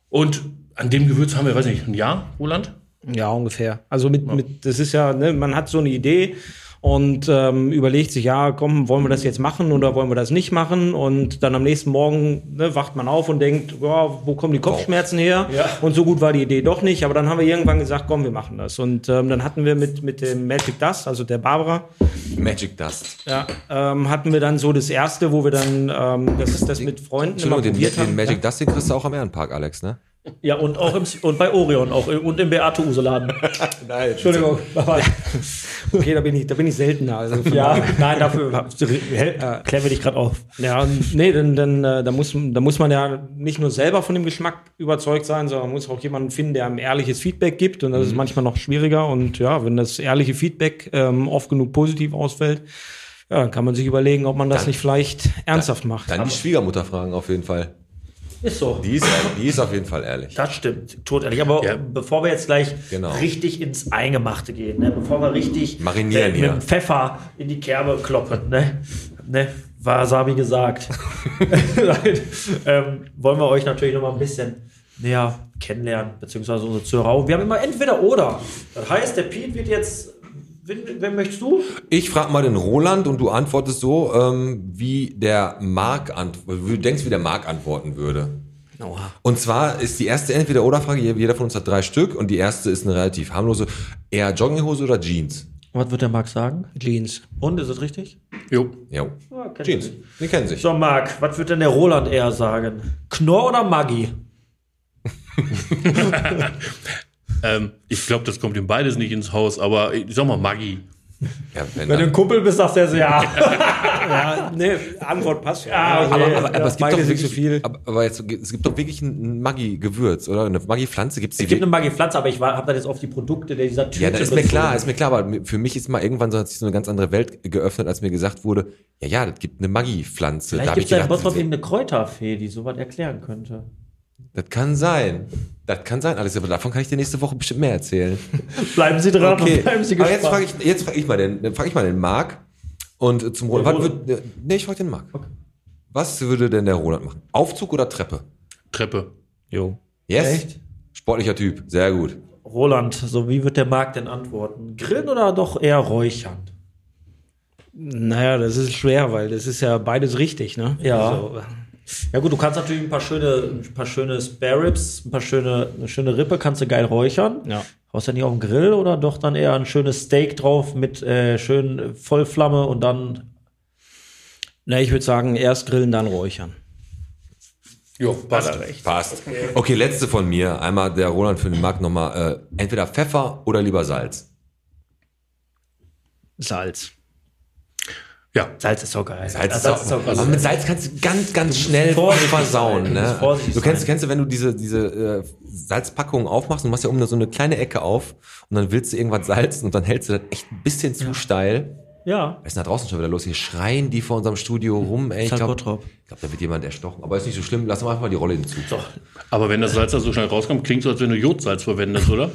Und an dem Gewürz haben wir, weiß nicht, ein Jahr, Roland? Ja, ungefähr. Also mit, mit das ist ja, ne, man hat so eine Idee und ähm, überlegt sich, ja, komm, wollen wir das jetzt machen oder wollen wir das nicht machen? Und dann am nächsten Morgen ne, wacht man auf und denkt, ja, wo kommen die Kopfschmerzen her? Ja. Und so gut war die Idee doch nicht. Aber dann haben wir irgendwann gesagt, komm, wir machen das. Und ähm, dann hatten wir mit, mit dem Magic Dust, also der Barbara, Magic Dust. ja, ähm, hatten wir dann so das erste, wo wir dann ähm, das, das mit Freunden immer den, probiert den haben. Magic Dust, den kriegst du auch am Ehrenpark, Alex, ne? Ja, und auch im, und bei Orion auch und im Beate Use-Laden. Nein. Entschuldigung. Okay, da bin ich, da bin ich seltener. Also Ja, nein, dafür äh, klären wir dich gerade auf. Ja, nee, dann, dann äh, da, muss, da muss man ja nicht nur selber von dem Geschmack überzeugt sein, sondern man muss auch jemanden finden, der einem ehrliches Feedback gibt. Und das ist manchmal noch schwieriger. Und ja, wenn das ehrliche Feedback ähm, oft genug positiv ausfällt, ja, dann kann man sich überlegen, ob man das nicht vielleicht ernsthaft macht. Dann die Schwiegermutter fragen auf jeden Fall. Ist so. Die ist, die ist auf jeden Fall ehrlich. Das stimmt, totehrlich. Aber Ja. bevor wir jetzt gleich Genau. richtig ins Eingemachte gehen, ne? bevor wir richtig Marinieren äh, hier. mit dem Pfeffer in die Kerbe kloppen, ne? Ne? Wasabi gesagt. Ähm, wollen wir euch natürlich noch mal ein bisschen näher kennenlernen, beziehungsweise unsere Zuhörer. Wir haben immer entweder oder. Das heißt, der Piet wird jetzt. Wen, wen möchtest du? Ich frage mal den Roland und du antwortest so, ähm, wie der Marc antwortet, du denkst, wie der Marc antworten würde. Und zwar ist die erste Entweder-Oder-Frage, jeder von uns hat drei Stück und die erste ist eine relativ harmlose, eher Jogginghose oder Jeans? Was wird der Marc sagen? Jeans. Und ist es richtig? Jo. Jo. Kennt Jeans. Die kennen sich. So, Marc, was wird denn der Roland eher sagen? Knorr oder Maggi? Ähm, ich glaube, das kommt ihm beides nicht ins Haus, aber ich sag mal Maggi. Ja, wenn Wenn du ein Kumpel bist, sagst du jetzt ja. Ja, nee, Antwort passt ja. Ah, okay. aber, Ja, aber, aber es gibt beide doch wirklich, zu viel. Aber, aber jetzt, es gibt doch wirklich ein Maggi-Gewürz, oder? Eine Maggi-Pflanze gibt's die Es gibt eine? Maggi-Pflanze, aber ich habe das jetzt auf die Produkte dieser Tüte Ja, das ist mir klar, ist mir klar, aber für mich ist mal irgendwann so, hat sich so eine ganz andere Welt geöffnet, als mir gesagt wurde, ja, ja, das gibt eine Maggi-Pflanze. Vielleicht gibt es da in Bottrop irgendeine Kräuterfee, die sowas erklären könnte. Das kann sein. Das kann sein, Alex, aber davon kann ich dir nächste Woche bestimmt mehr erzählen. Bleiben Sie dran Okay, und bleiben Sie aber jetzt gespannt. frage ich, jetzt frage ich mal den, dann frage ich mal den Marc und zum Roland. Was Roland. würd, nee, ich frage den Marc. Was würde denn der Roland machen? Aufzug oder Treppe? Treppe. Jo. Yes. Echt? Sportlicher Typ, sehr gut. Roland, so wie wird der Marc denn antworten? Grillen oder doch eher räuchern? Naja, das ist schwer, weil das ist ja beides richtig, ne? Ja. Also, Ja gut, du kannst natürlich ein paar schöne, ein paar schöne Spare Ribs, ein paar schöne, eine schöne Rippe kannst du geil räuchern. Ja. Haust du nicht auf den Grill oder doch dann eher ein schönes Steak drauf mit äh, schön Vollflamme und dann na, ich würde sagen, erst grillen, dann räuchern. Jo, passt. Passt. Okay, letzte von mir. Einmal der Roland für den Marc nochmal. Äh, entweder Pfeffer oder lieber Salz. Salz. Ja. Salz ist so geil. Salz ist, Salz auch, aber mit Salz kannst du ganz, ganz schnell vorsichtig versauen. sein. Du musst Ne? Du kennst, kennst du, wenn du diese, diese äh, Salzpackung aufmachst, du machst ja um so eine kleine Ecke auf und dann willst du irgendwas salzen und dann hältst du das echt ein bisschen zu steil. Ja. Was ist denn da draußen schon wieder los? Hier schreien die vor unserem Studio rum. Ey, ich glaube, glaub, da wird jemand erstochen. Aber ist nicht so schlimm. Lass doch einfach mal die Rolle hinzu. Aber wenn das Salz da so schnell rauskommt, klingt so, als wenn du Jodsalz verwendest, oder?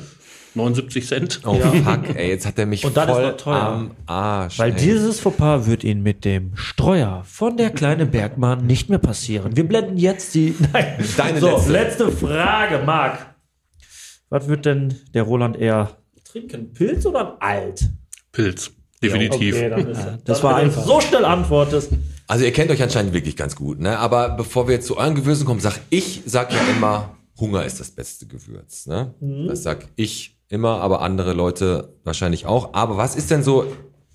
79 Cent. Oh fuck, ey, jetzt hat er mich Und dann ist voll noch teuer. am Arsch. Weil ey. dieses Fauxpas wird Ihnen mit dem Streuer von der kleine Bergmann nicht mehr passieren. Wir blenden jetzt die. Nein. Deine so, letzte. letzte. Frage, Marc. Was wird denn der Roland eher trinken? Pilz oder ein Alt? Pilz. Definitiv. Okay, dann ist das dann, war einfach. So schnell antwortest. Also ihr kennt euch anscheinend wirklich ganz gut, ne? Aber bevor wir jetzt zu euren Gewürzen kommen, sag ich, sag ja immer, Hunger ist das beste Gewürz, ne? Das sag ich immer, aber andere Leute wahrscheinlich auch. Aber was ist denn so,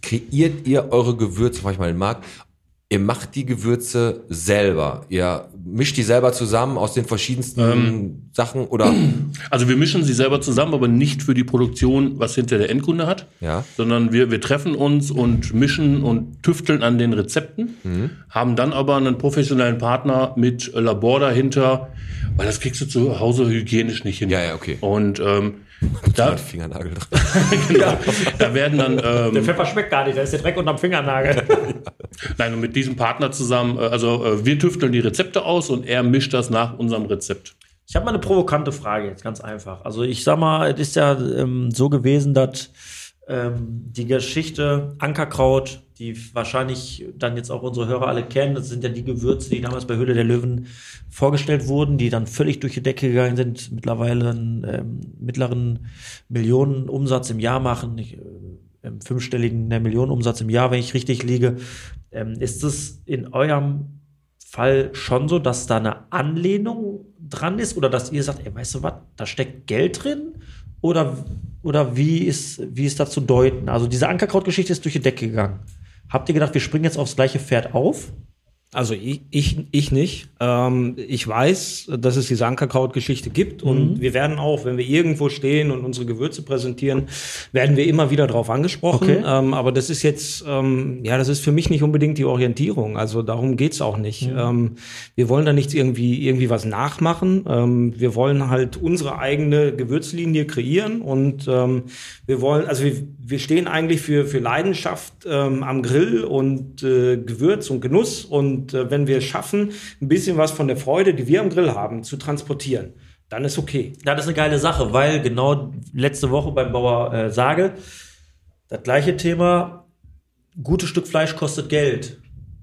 kreiert ihr eure Gewürze, frag ich mal den Marc, ihr macht die Gewürze selber, ihr mischt die selber zusammen aus den verschiedensten Sachen oder, Also wir mischen sie selber zusammen, aber nicht für die Produktion, was hinter der Endkunde hat, ja, sondern wir, wir treffen uns und mischen und tüfteln an den Rezepten, haben dann aber einen professionellen Partner mit Labor dahinter, weil das kriegst du zu Hause hygienisch nicht hin. Ja, ja, okay. Und ähm, da, Fingernagel drin. genau, da werden dann Der ähm, Pfeffer schmeckt gar nicht, da ist der Dreck unterm Fingernagel. nein, und mit diesem Partner zusammen, äh, also äh, wir tüfteln die Rezepte aus und er mischt das nach unserem Rezept. Ich habe mal eine provokante Frage jetzt, ganz einfach. Also ich sag mal, es ist ja ähm, so gewesen, dass ähm, die Geschichte Ankerkraut, die wahrscheinlich dann jetzt auch unsere Hörer alle kennen, das sind ja die Gewürze, die damals bei Höhle der Löwen vorgestellt wurden, die dann völlig durch die Decke gegangen sind, mittlerweile einen ähm, mittleren Millionenumsatz im Jahr machen. Ich, äh, fünfstelligen ne, Millionenumsatz im Jahr, wenn ich richtig liege. Ähm, ist es in eurem Fall schon so, dass da eine Anlehnung dran ist oder dass ihr sagt, ey, weißt du was, da steckt Geld drin? Oder, oder wie, ist, wie ist das zu deuten? Also diese Ankerkraut-Geschichte ist durch die Decke gegangen. Habt ihr gedacht, wir springen jetzt aufs gleiche Pferd auf? Also ich, ich, ich nicht. Ähm, ich weiß, dass es diese Ankerkraut-Geschichte gibt und wir werden auch, wenn wir irgendwo stehen und unsere Gewürze präsentieren, werden wir immer wieder darauf angesprochen. Okay. Ähm, aber das ist jetzt, ähm, ja, das ist für mich nicht unbedingt die Orientierung. Also darum geht's auch nicht. Ähm, wir wollen da nicht irgendwie, irgendwie was nachmachen. Ähm, wir wollen halt unsere eigene Gewürzlinie kreieren und ähm, wir wollen, also wir, wir stehen eigentlich für, für Leidenschaft ähm, am Grill und äh, Gewürz und Genuss. Und äh, wenn wir es schaffen, ein bisschen was von der Freude, die wir am Grill haben, zu transportieren, dann ist okay. Das ist eine geile Sache, weil genau letzte Woche beim Bauer äh, Sage, das gleiche Thema, gutes Stück Fleisch kostet Geld.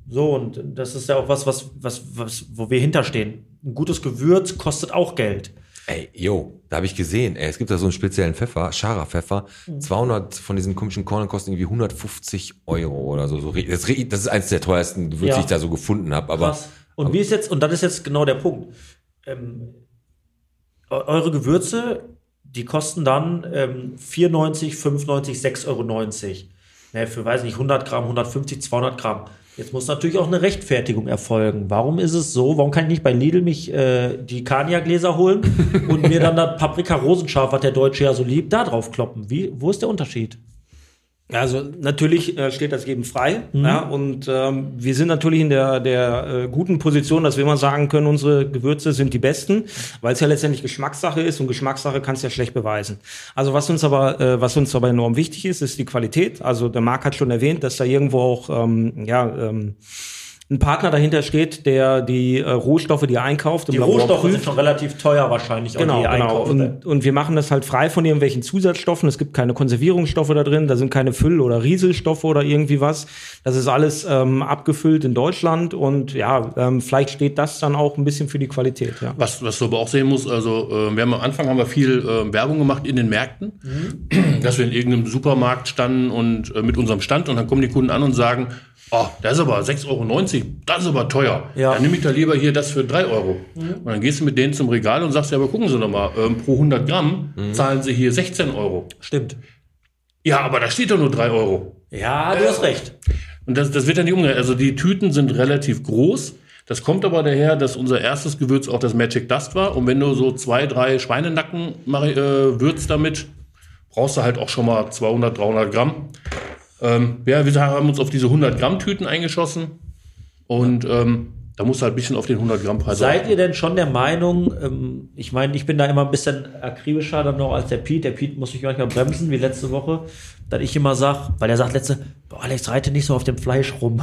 So, und das ist ja auch was, was, was, was, wo wir hinterstehen. Ein gutes Gewürz kostet auch Geld. Ey, yo, da habe ich gesehen, ey, es gibt da so einen speziellen Pfeffer, Schara-Pfeffer. 200 von diesen komischen Kornen kosten irgendwie 150 Euro oder so. so. Das, das ist eins der teuersten Gewürze, Ja. die ich da so gefunden habe. Aber Krass. Und wie ist jetzt, und das ist jetzt genau der Punkt. Ähm, eu- eure Gewürze, die kosten dann ähm, 4,90, 5,90, 6,90 Euro. Ne, für, weiß nicht, 100 Gramm, 150, 200 Gramm. Jetzt muss natürlich auch eine Rechtfertigung erfolgen. Warum ist es so? Warum kann ich nicht bei Lidl mich äh, die Kania-Gläser holen und mir dann das Paprika-Rosenscharf, was der Deutsche ja so liebt, da drauf kloppen? Wie, wo ist der Unterschied? Also natürlich äh, steht das jedem frei. Ja, und ähm, wir sind natürlich in der, der äh, guten Position, dass wir immer sagen können, unsere Gewürze sind die besten, weil es ja letztendlich Geschmackssache ist und Geschmackssache kannst du ja schlecht beweisen. Also was uns aber, äh, was uns aber enorm wichtig ist, ist die Qualität. Also der Marc hat schon erwähnt, dass da irgendwo auch ähm, ja, ähm, ein Partner dahinter steht, der die äh, Rohstoffe, die er einkauft, im Die Labor Rohstoffe prüft. sind schon relativ teuer wahrscheinlich, auch Genau, die genau. einkauft. Und, und wir machen das halt frei von irgendwelchen Zusatzstoffen. Es gibt keine Konservierungsstoffe da drin, da sind keine Füll- oder Rieselstoffe oder irgendwie was. Das ist alles ähm, abgefüllt in Deutschland und ja, ähm, vielleicht steht das dann auch ein bisschen für die Qualität. Ja. Was, was du aber auch sehen musst, also äh, wir haben am Anfang haben wir viel äh, Werbung gemacht in den Märkten, dass wir in irgendeinem Supermarkt standen und äh, mit unserem Stand und dann kommen die Kunden an und sagen, oh, das ist aber 6,90 Euro, das ist aber teuer. Ja. Dann nehme ich da lieber hier das für 3 Euro. Und dann gehst du mit denen zum Regal und sagst, ja, aber gucken Sie doch mal, ähm, pro 100 Gramm zahlen Sie hier 16 Euro. Stimmt. Ja, aber da steht doch nur 3 Euro. Ja, du hast recht. Und das, das wird dann nicht umgekehrt. Also die Tüten sind relativ groß. Das kommt aber daher, dass unser erstes Gewürz auch das Magic Dust war. Und wenn du so zwei, drei Schweinenacken äh, würzt damit, brauchst du halt auch schon mal 200, 300 Gramm. Ähm, ja, wir haben uns auf diese 100 Gramm Tüten eingeschossen. Und ähm, da musst du halt ein bisschen auf den 100 Gramm Preis Seid ihr denn schon der Meinung, ähm, ich meine, ich bin da immer ein bisschen akribischer dann noch als der Piet. Der Piet muss mich manchmal bremsen, wie letzte Woche, dass ich immer sag, weil er sagt letzte, boah, Alex, reite nicht so auf dem Fleisch rum.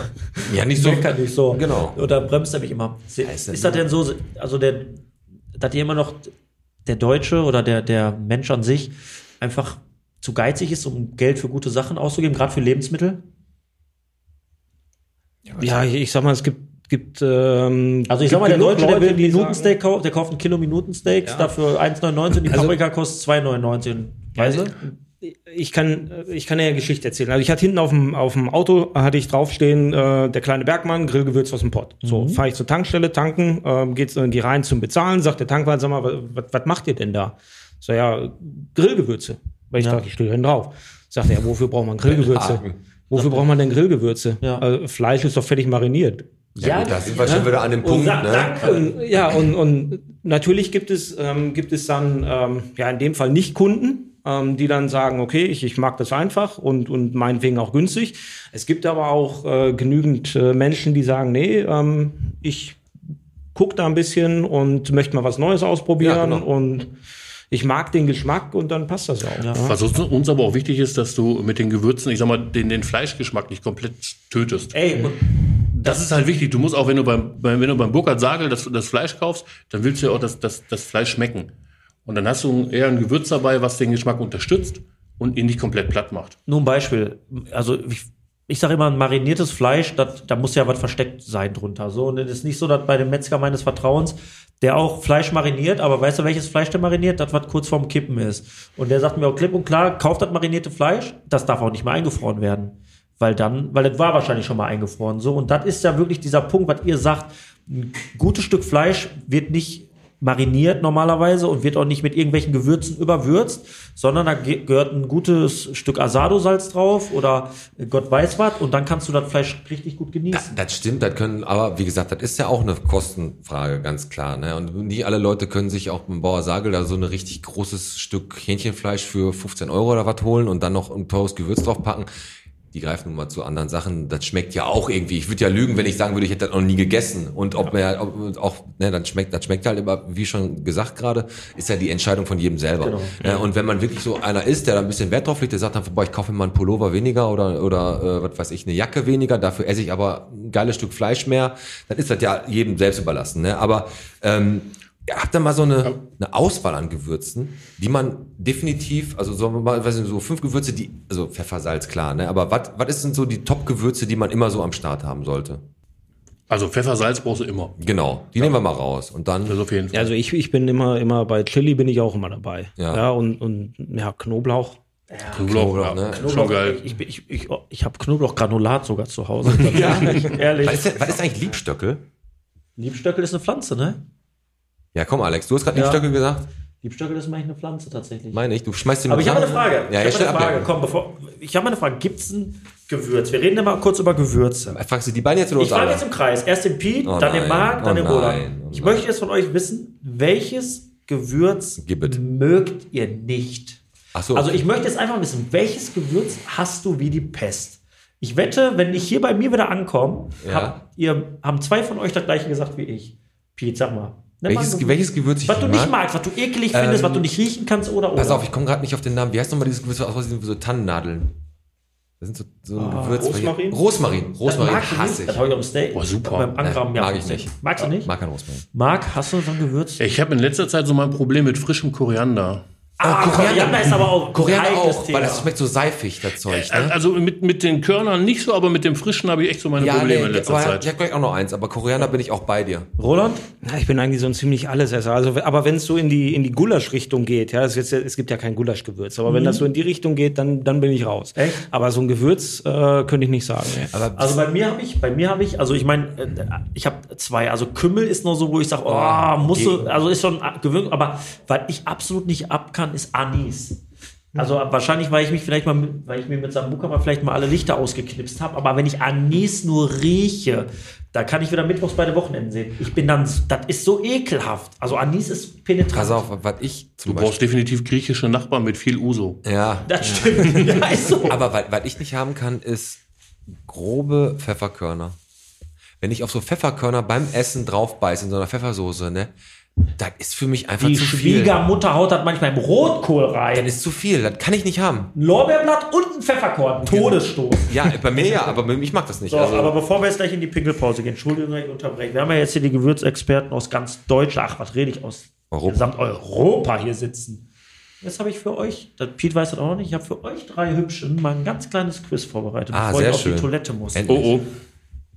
ja, nicht so. Mecker nicht so. Genau. Und dann bremst er mich immer. Ist, denn das denn so, also der, dass ihr immer noch der Deutsche oder der, der Mensch an sich einfach zu geizig ist, um Geld für gute Sachen auszugeben, gerade für Lebensmittel? Ja, ich, ich sag mal, es gibt, gibt ähm, Also ich sag mal, der Deutsche, der Leute, will die Minutensteak kaufen, der kauft ein Kilo Minutensteaks, Ja. dafür 1,99 und die Also- Paprika kostet 2,99. Weißt du? ich kann, ich kann ja eine Geschichte erzählen. Also ich hatte hinten auf dem, auf dem Auto, hatte ich draufstehen, äh, der kleine Bergmann, Grillgewürz aus dem Pott. So, fahre ich zur Tankstelle, tanken, ähm, geht's äh, die rein zum Bezahlen, sagt der Tankwart, sag mal, was, was macht ihr denn da? So, ja, Grillgewürze. Weil ich Ja. dachte, ich stehe hinten drauf. Sagt er, ja, wofür braucht man Grillgewürze? Wofür braucht man denn Grillgewürze? Ja. Also Fleisch ist doch fertig mariniert. Ja, gut, da sind wir schon wieder an dem Punkt, sag- ne? Und, ja, und, und natürlich gibt es, ähm, gibt es dann, ähm, ja, in dem Fall nicht Kunden, ähm, die dann sagen, okay, ich, ich mag das einfach und, und meinetwegen auch günstig. Es gibt aber auch äh, genügend äh, Menschen, die sagen, nee, ähm, ich guck da ein bisschen und möchte mal was Neues ausprobieren Ja, genau. und ich mag den Geschmack und dann passt das auch. Ja. Was uns, aber auch wichtig ist, dass du mit den Gewürzen, ich sag mal, den, den Fleischgeschmack nicht komplett tötest. Ey, und Das ist halt wichtig. Du musst auch, wenn du beim, beim wenn du beim Burkhard Sagel das, das Fleisch kaufst, dann willst du ja auch das, das, das Fleisch schmecken. Und dann hast du eher ein Gewürz dabei, was den Geschmack unterstützt und ihn nicht komplett platt macht. nur ein Beispiel. Also ich, ich sage immer, ein mariniertes Fleisch, das, da muss ja was versteckt sein drunter. So, und es ist nicht so, dass bei dem Metzger meines Vertrauens, der auch Fleisch mariniert, aber weißt du, welches Fleisch der mariniert? Das, was kurz vorm Kippen ist. Und der sagt mir auch klipp und klar, kauft das marinierte Fleisch, das darf auch nicht mehr eingefroren werden. Weil dann, weil das war wahrscheinlich schon mal eingefroren. So, und das ist ja wirklich dieser Punkt, was ihr sagt, ein gutes Stück Fleisch wird nicht mariniert normalerweise und wird auch nicht mit irgendwelchen Gewürzen überwürzt, sondern da ge- gehört ein gutes Stück Asado-Salz drauf oder Gott weiß was und dann kannst du das Fleisch richtig gut genießen. Das stimmt, das können, aber wie gesagt, das ist ja auch eine Kostenfrage, ganz klar. Ne? Und nicht alle Leute können sich auch beim Bauer Sagel da so ein richtig großes Stück Hähnchenfleisch für 15 Euro oder was holen und dann noch ein teures Gewürz draufpacken. Die greifen nun mal zu anderen Sachen. Das schmeckt ja auch irgendwie. Ich würde ja lügen, wenn ich sagen würde, ich hätte das noch nie gegessen. Und ob mir ob, auch, ne, dann schmeckt, das schmeckt halt immer, wie schon gesagt gerade, ist ja die Entscheidung von jedem selber. Genau. Ja, und wenn man wirklich so einer ist, der da ein bisschen Wert drauf legt, der sagt dann, boah, ich kaufe mir mal einen Pullover weniger oder, oder äh, was weiß ich, eine Jacke weniger, dafür esse ich aber ein geiles Stück Fleisch mehr, dann ist das ja jedem selbst überlassen. Ne? Aber ähm, ja, habt ihr mal so eine, eine Auswahl an Gewürzen, die man definitiv, also so, mal, weiß nicht, so fünf Gewürze, die, also Pfeffer, Salz, klar, ne? Aber was denn so die Top-Gewürze, die man immer so am Start haben sollte? Also Pfeffer, Salz brauchst du immer. Genau, die nehmen wir mal raus. Und dann, Das auf jeden Fall. Also ich, ich bin immer, immer bei Chili bin ich auch immer dabei. Ja. Ja, und, und ja, Knoblauch. Knoblauch, Knoblauch, ja, ne? schon geil. Ich, ich, ich, ich, habe Knoblauchgranulat sogar zu Hause. ja, ehrlich. was ist, was ist eigentlich Liebstöckel? Liebstöckel ist eine Pflanze, ne? Ja, komm, Alex, du hast gerade Ja. Liebstöckel gesagt. Liebstöckel ist eigentlich eine Pflanze tatsächlich. Meine ich, du schmeißt den Aber ich habe eine Frage. Ja, ich habe eine Frage. ab. Komm, bevor, ich habe eine Frage. Gibt es ein Gewürz? Wir reden immer kurz über Gewürze. Fragst du die beiden jetzt oder Ich frage jetzt im Kreis. Erst den Piet, Oh dann den nein, Marc, dann oh den Roland. oh ich möchte jetzt von euch wissen, welches Gewürz Gib it. mögt ihr nicht? Ach so, Also ich möchte jetzt einfach wissen, welches Gewürz hast du wie die Pest? Ich wette, wenn ich hier bei mir wieder ankomme, Ja. habt ihr, haben zwei von euch das gleiche gesagt wie ich. Piet, sag mal. Welches, ein welches Gewürz ich Was du mag? nicht magst, was du ekelig findest, was du nicht riechen kannst oder oder. Pass auf, ich komme gerade nicht auf den Namen. Wie heißt nochmal dieses Gewürz aus Versehen, so Tannennadeln? Das sind so, so ein Gewürz. Rosmarin? Rosmarin. Rosmarin mag ich hasse nicht. ich. Das habe ich auf dem Steak. Boah, super. Beim Angraben, ja. mag ich nicht. Magst du nicht? Mag kein Rosmarin. Marc, hast du so ein Gewürz? Ich habe in letzter Zeit so mal ein Problem mit frischem Koriander. Ah, Koriander ist aber auch Koriander auch, Thema. weil das schmeckt so seifig, das Zeug. Ne? Also mit, mit den Körnern nicht so, aber mit dem Frischen habe ich echt so meine Probleme in letzter aber Zeit. Ich habe gleich auch noch eins, aber Koriander bin ich auch bei dir. Roland? Ja, ich bin eigentlich so ein ziemlich Allesesser. Also, aber wenn es so in die, in die Gulasch-Richtung geht, ja, jetzt, es gibt ja kein Gulaschgewürz, aber wenn das so in die Richtung geht, dann, dann bin ich raus. Echt? Aber so ein Gewürz äh, könnte ich nicht sagen. Nee. Aber Also bei mir habe ich, bei mir habe ich, also ich meine, äh, ich habe zwei. Also Kümmel ist noch so, wo ich sage, oh, muss so, also ist schon gewöhnt, aber was ich absolut nicht ab kann, ist Anis. Also wahrscheinlich, weil ich mich vielleicht mal, weil ich mir mit Sambuka mal vielleicht mal alle Lichter ausgeknipst habe. Aber wenn ich Anis nur rieche, da kann ich wieder mittwochs bei den Wochenenden sehen. Ich bin dann, das ist so ekelhaft. Also Anis ist penetrant. pass auf, was ich zum Du brauchst definitiv griechische Nachbarn mit viel Uso. Ja, Das stimmt. ja, ist so. aber was, was ich nicht haben kann, ist grobe Pfefferkörner. Wenn ich auf so Pfefferkörner beim Essen draufbeiße in so einer Pfeffersoße, ne, das ist für mich einfach Die zu viel. Schwiegermutter haut das manchmal im Rotkohl Das rein. ist zu viel, das kann ich nicht haben. Ein Lorbeerblatt und ein Pfefferkorn. Todesstoß. Ja, bei mir ja, aber ich mag das nicht. So, also, aber bevor wir jetzt gleich in die Pinkelpause gehen, Entschuldigung, ich unterbreche. Wir haben ja jetzt hier die Gewürzexperten aus ganz Deutschland, ach, was rede ich, aus Europa. gesamt Europa hier sitzen. Jetzt habe ich für euch, das Piet weiß das auch noch nicht, ich habe für euch drei Hübschen mal ein ganz kleines Quiz vorbereitet, Ah, bevor sehr ich auf schön. die Toilette muss. Endlich. Oh, oh.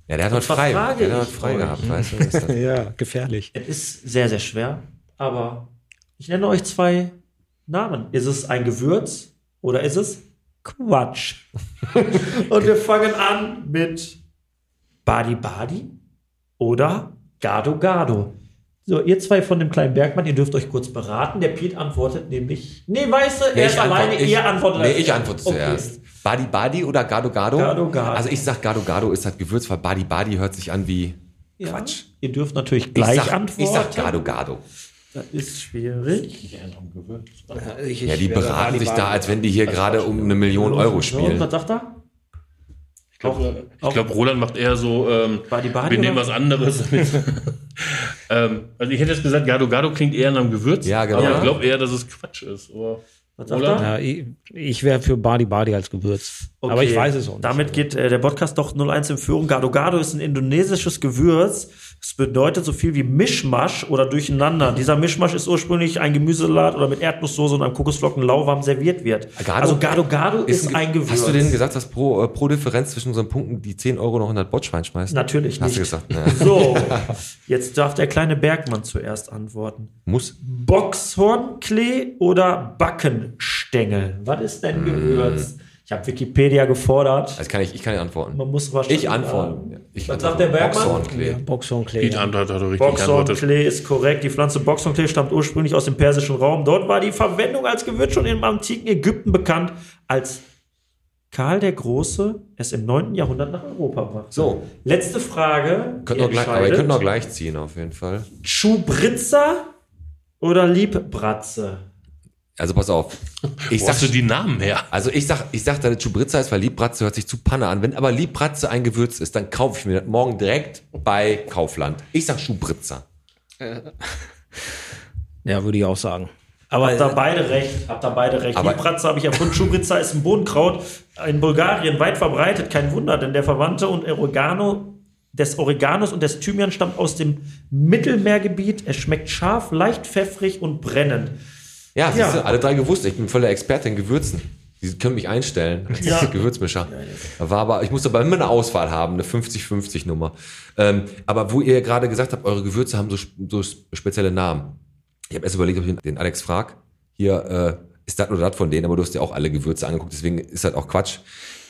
Ja, der hat heute frei. frage Der hat heute frei euch? gehabt, weißt du? das ist das. Ja, gefährlich. Es ist sehr, sehr schwer, aber ich nenne euch zwei Namen. Ist es ein Gewürz oder ist es Quatsch? Und wir fangen an mit Badi Badi oder Gado Gado. So, ihr zwei von dem kleinen Bergmann, ihr dürft euch kurz beraten. Der Piet antwortet nämlich, nee, weißt du, Nee, er ich ist alleine, ich- ihr antwortet Nee, ich antworte Okay. zuerst. Badi Badi oder Gado Gado? Gado Gado. Also ich sag Gado Gado ist das Gewürz, weil Badi Badi hört sich an wie Ja, Quatsch. Ihr dürft natürlich Ich gleich sag, antworten. ich sag Gado Gado. Das ist schwierig. Ja, die beraten sich da, als wenn die hier gerade um eine Million Euro und spielen. was sagt er? Ich glaube, glaub, Roland macht eher so, ähm, Badi Badi, wir nehmen was anderes. ähm, also ich hätte jetzt gesagt, Gado Gado klingt eher nach einem Gewürz. Ja, genau. Aber ich glaube eher, dass es Quatsch ist. Aber Was sagt Roland? er? Ja, ich ich wäre für Badi Badi als Gewürz. Aber ich weiß es auch nicht. Damit geht äh, der Podcast doch 0-1 in Führung. Gado Gado ist ein indonesisches Gewürz. Es bedeutet so viel wie Mischmasch oder Durcheinander. Dieser Mischmasch ist ursprünglich ein Gemüsesalat oder mit Erdnusssoße und einem Kokosflocken lauwarm serviert wird. Gado- also Gado Gado ist, ein Gewürz. Hast du denen gesagt, dass pro, äh, pro Differenz zwischen unseren Punkten die 10 Euro noch 100 Botschwein schmeißt? Natürlich Hast nicht. du gesagt. Ja. So, jetzt darf der kleine Bergmann zuerst antworten. Muss. Boxhornklee oder Backenstängel? Was ist denn Gewürz? Ich habe Wikipedia gefordert. Also kann ich, ich kann nicht antworten. Man muss wahrscheinlich. Ich antworten. Ja, Ich Was sagt der Bergmann? Boxhornklee. Boxhornklee. Piet Ja. Antwort hat richtig geantwortet. Boxhornklee ist korrekt. Die Pflanze Boxhornklee stammt ursprünglich aus dem persischen Raum. Dort war die Verwendung als Gewürz schon im antiken Ägypten bekannt, als Karl der Große es im 9. Jahrhundert nach Europa brachte. So. Letzte Frage. Könnt Ihr noch gleich, aber ihr könnt noch gleich ziehen, auf jeden Fall. Schubritzer oder Liebbratze? Also pass auf. Ich Wo sag, hast du die Namen her? also ich sag, ich sag, dass es Schubritza ist, weil Liebbratze hört sich zu Panne an. Wenn aber Liebbratze ein Gewürz ist, dann kaufe ich mir das morgen direkt bei Kaufland. Ich sag Schubritza. ja, würde ich auch sagen. Habt da beide recht. Habt da beide recht. Aber- Liebbratze habe ich erfunden. Schubritza ist ein Bodenkraut in Bulgarien weit verbreitet. Kein Wunder, denn der Verwandte und Oregano des Oreganos und des Thymian stammt aus dem Mittelmeergebiet. Es schmeckt scharf, leicht pfeffrig und brennend. Ja, siehst Ja. du, alle drei gewusst. Ich bin voll der Experte in Gewürzen. Die können mich einstellen als Ja. Gewürzmischer. War aber, ich musste aber immer eine Auswahl haben, eine 50-50 Nummer. Ähm, aber wo ihr gerade gesagt habt, eure Gewürze haben so, so spezielle Namen. Ich habe erst überlegt, ob ich den Alex frag. Hier, äh, ist das oder das von denen, aber du hast ja auch alle Gewürze angeguckt, deswegen ist das auch Quatsch.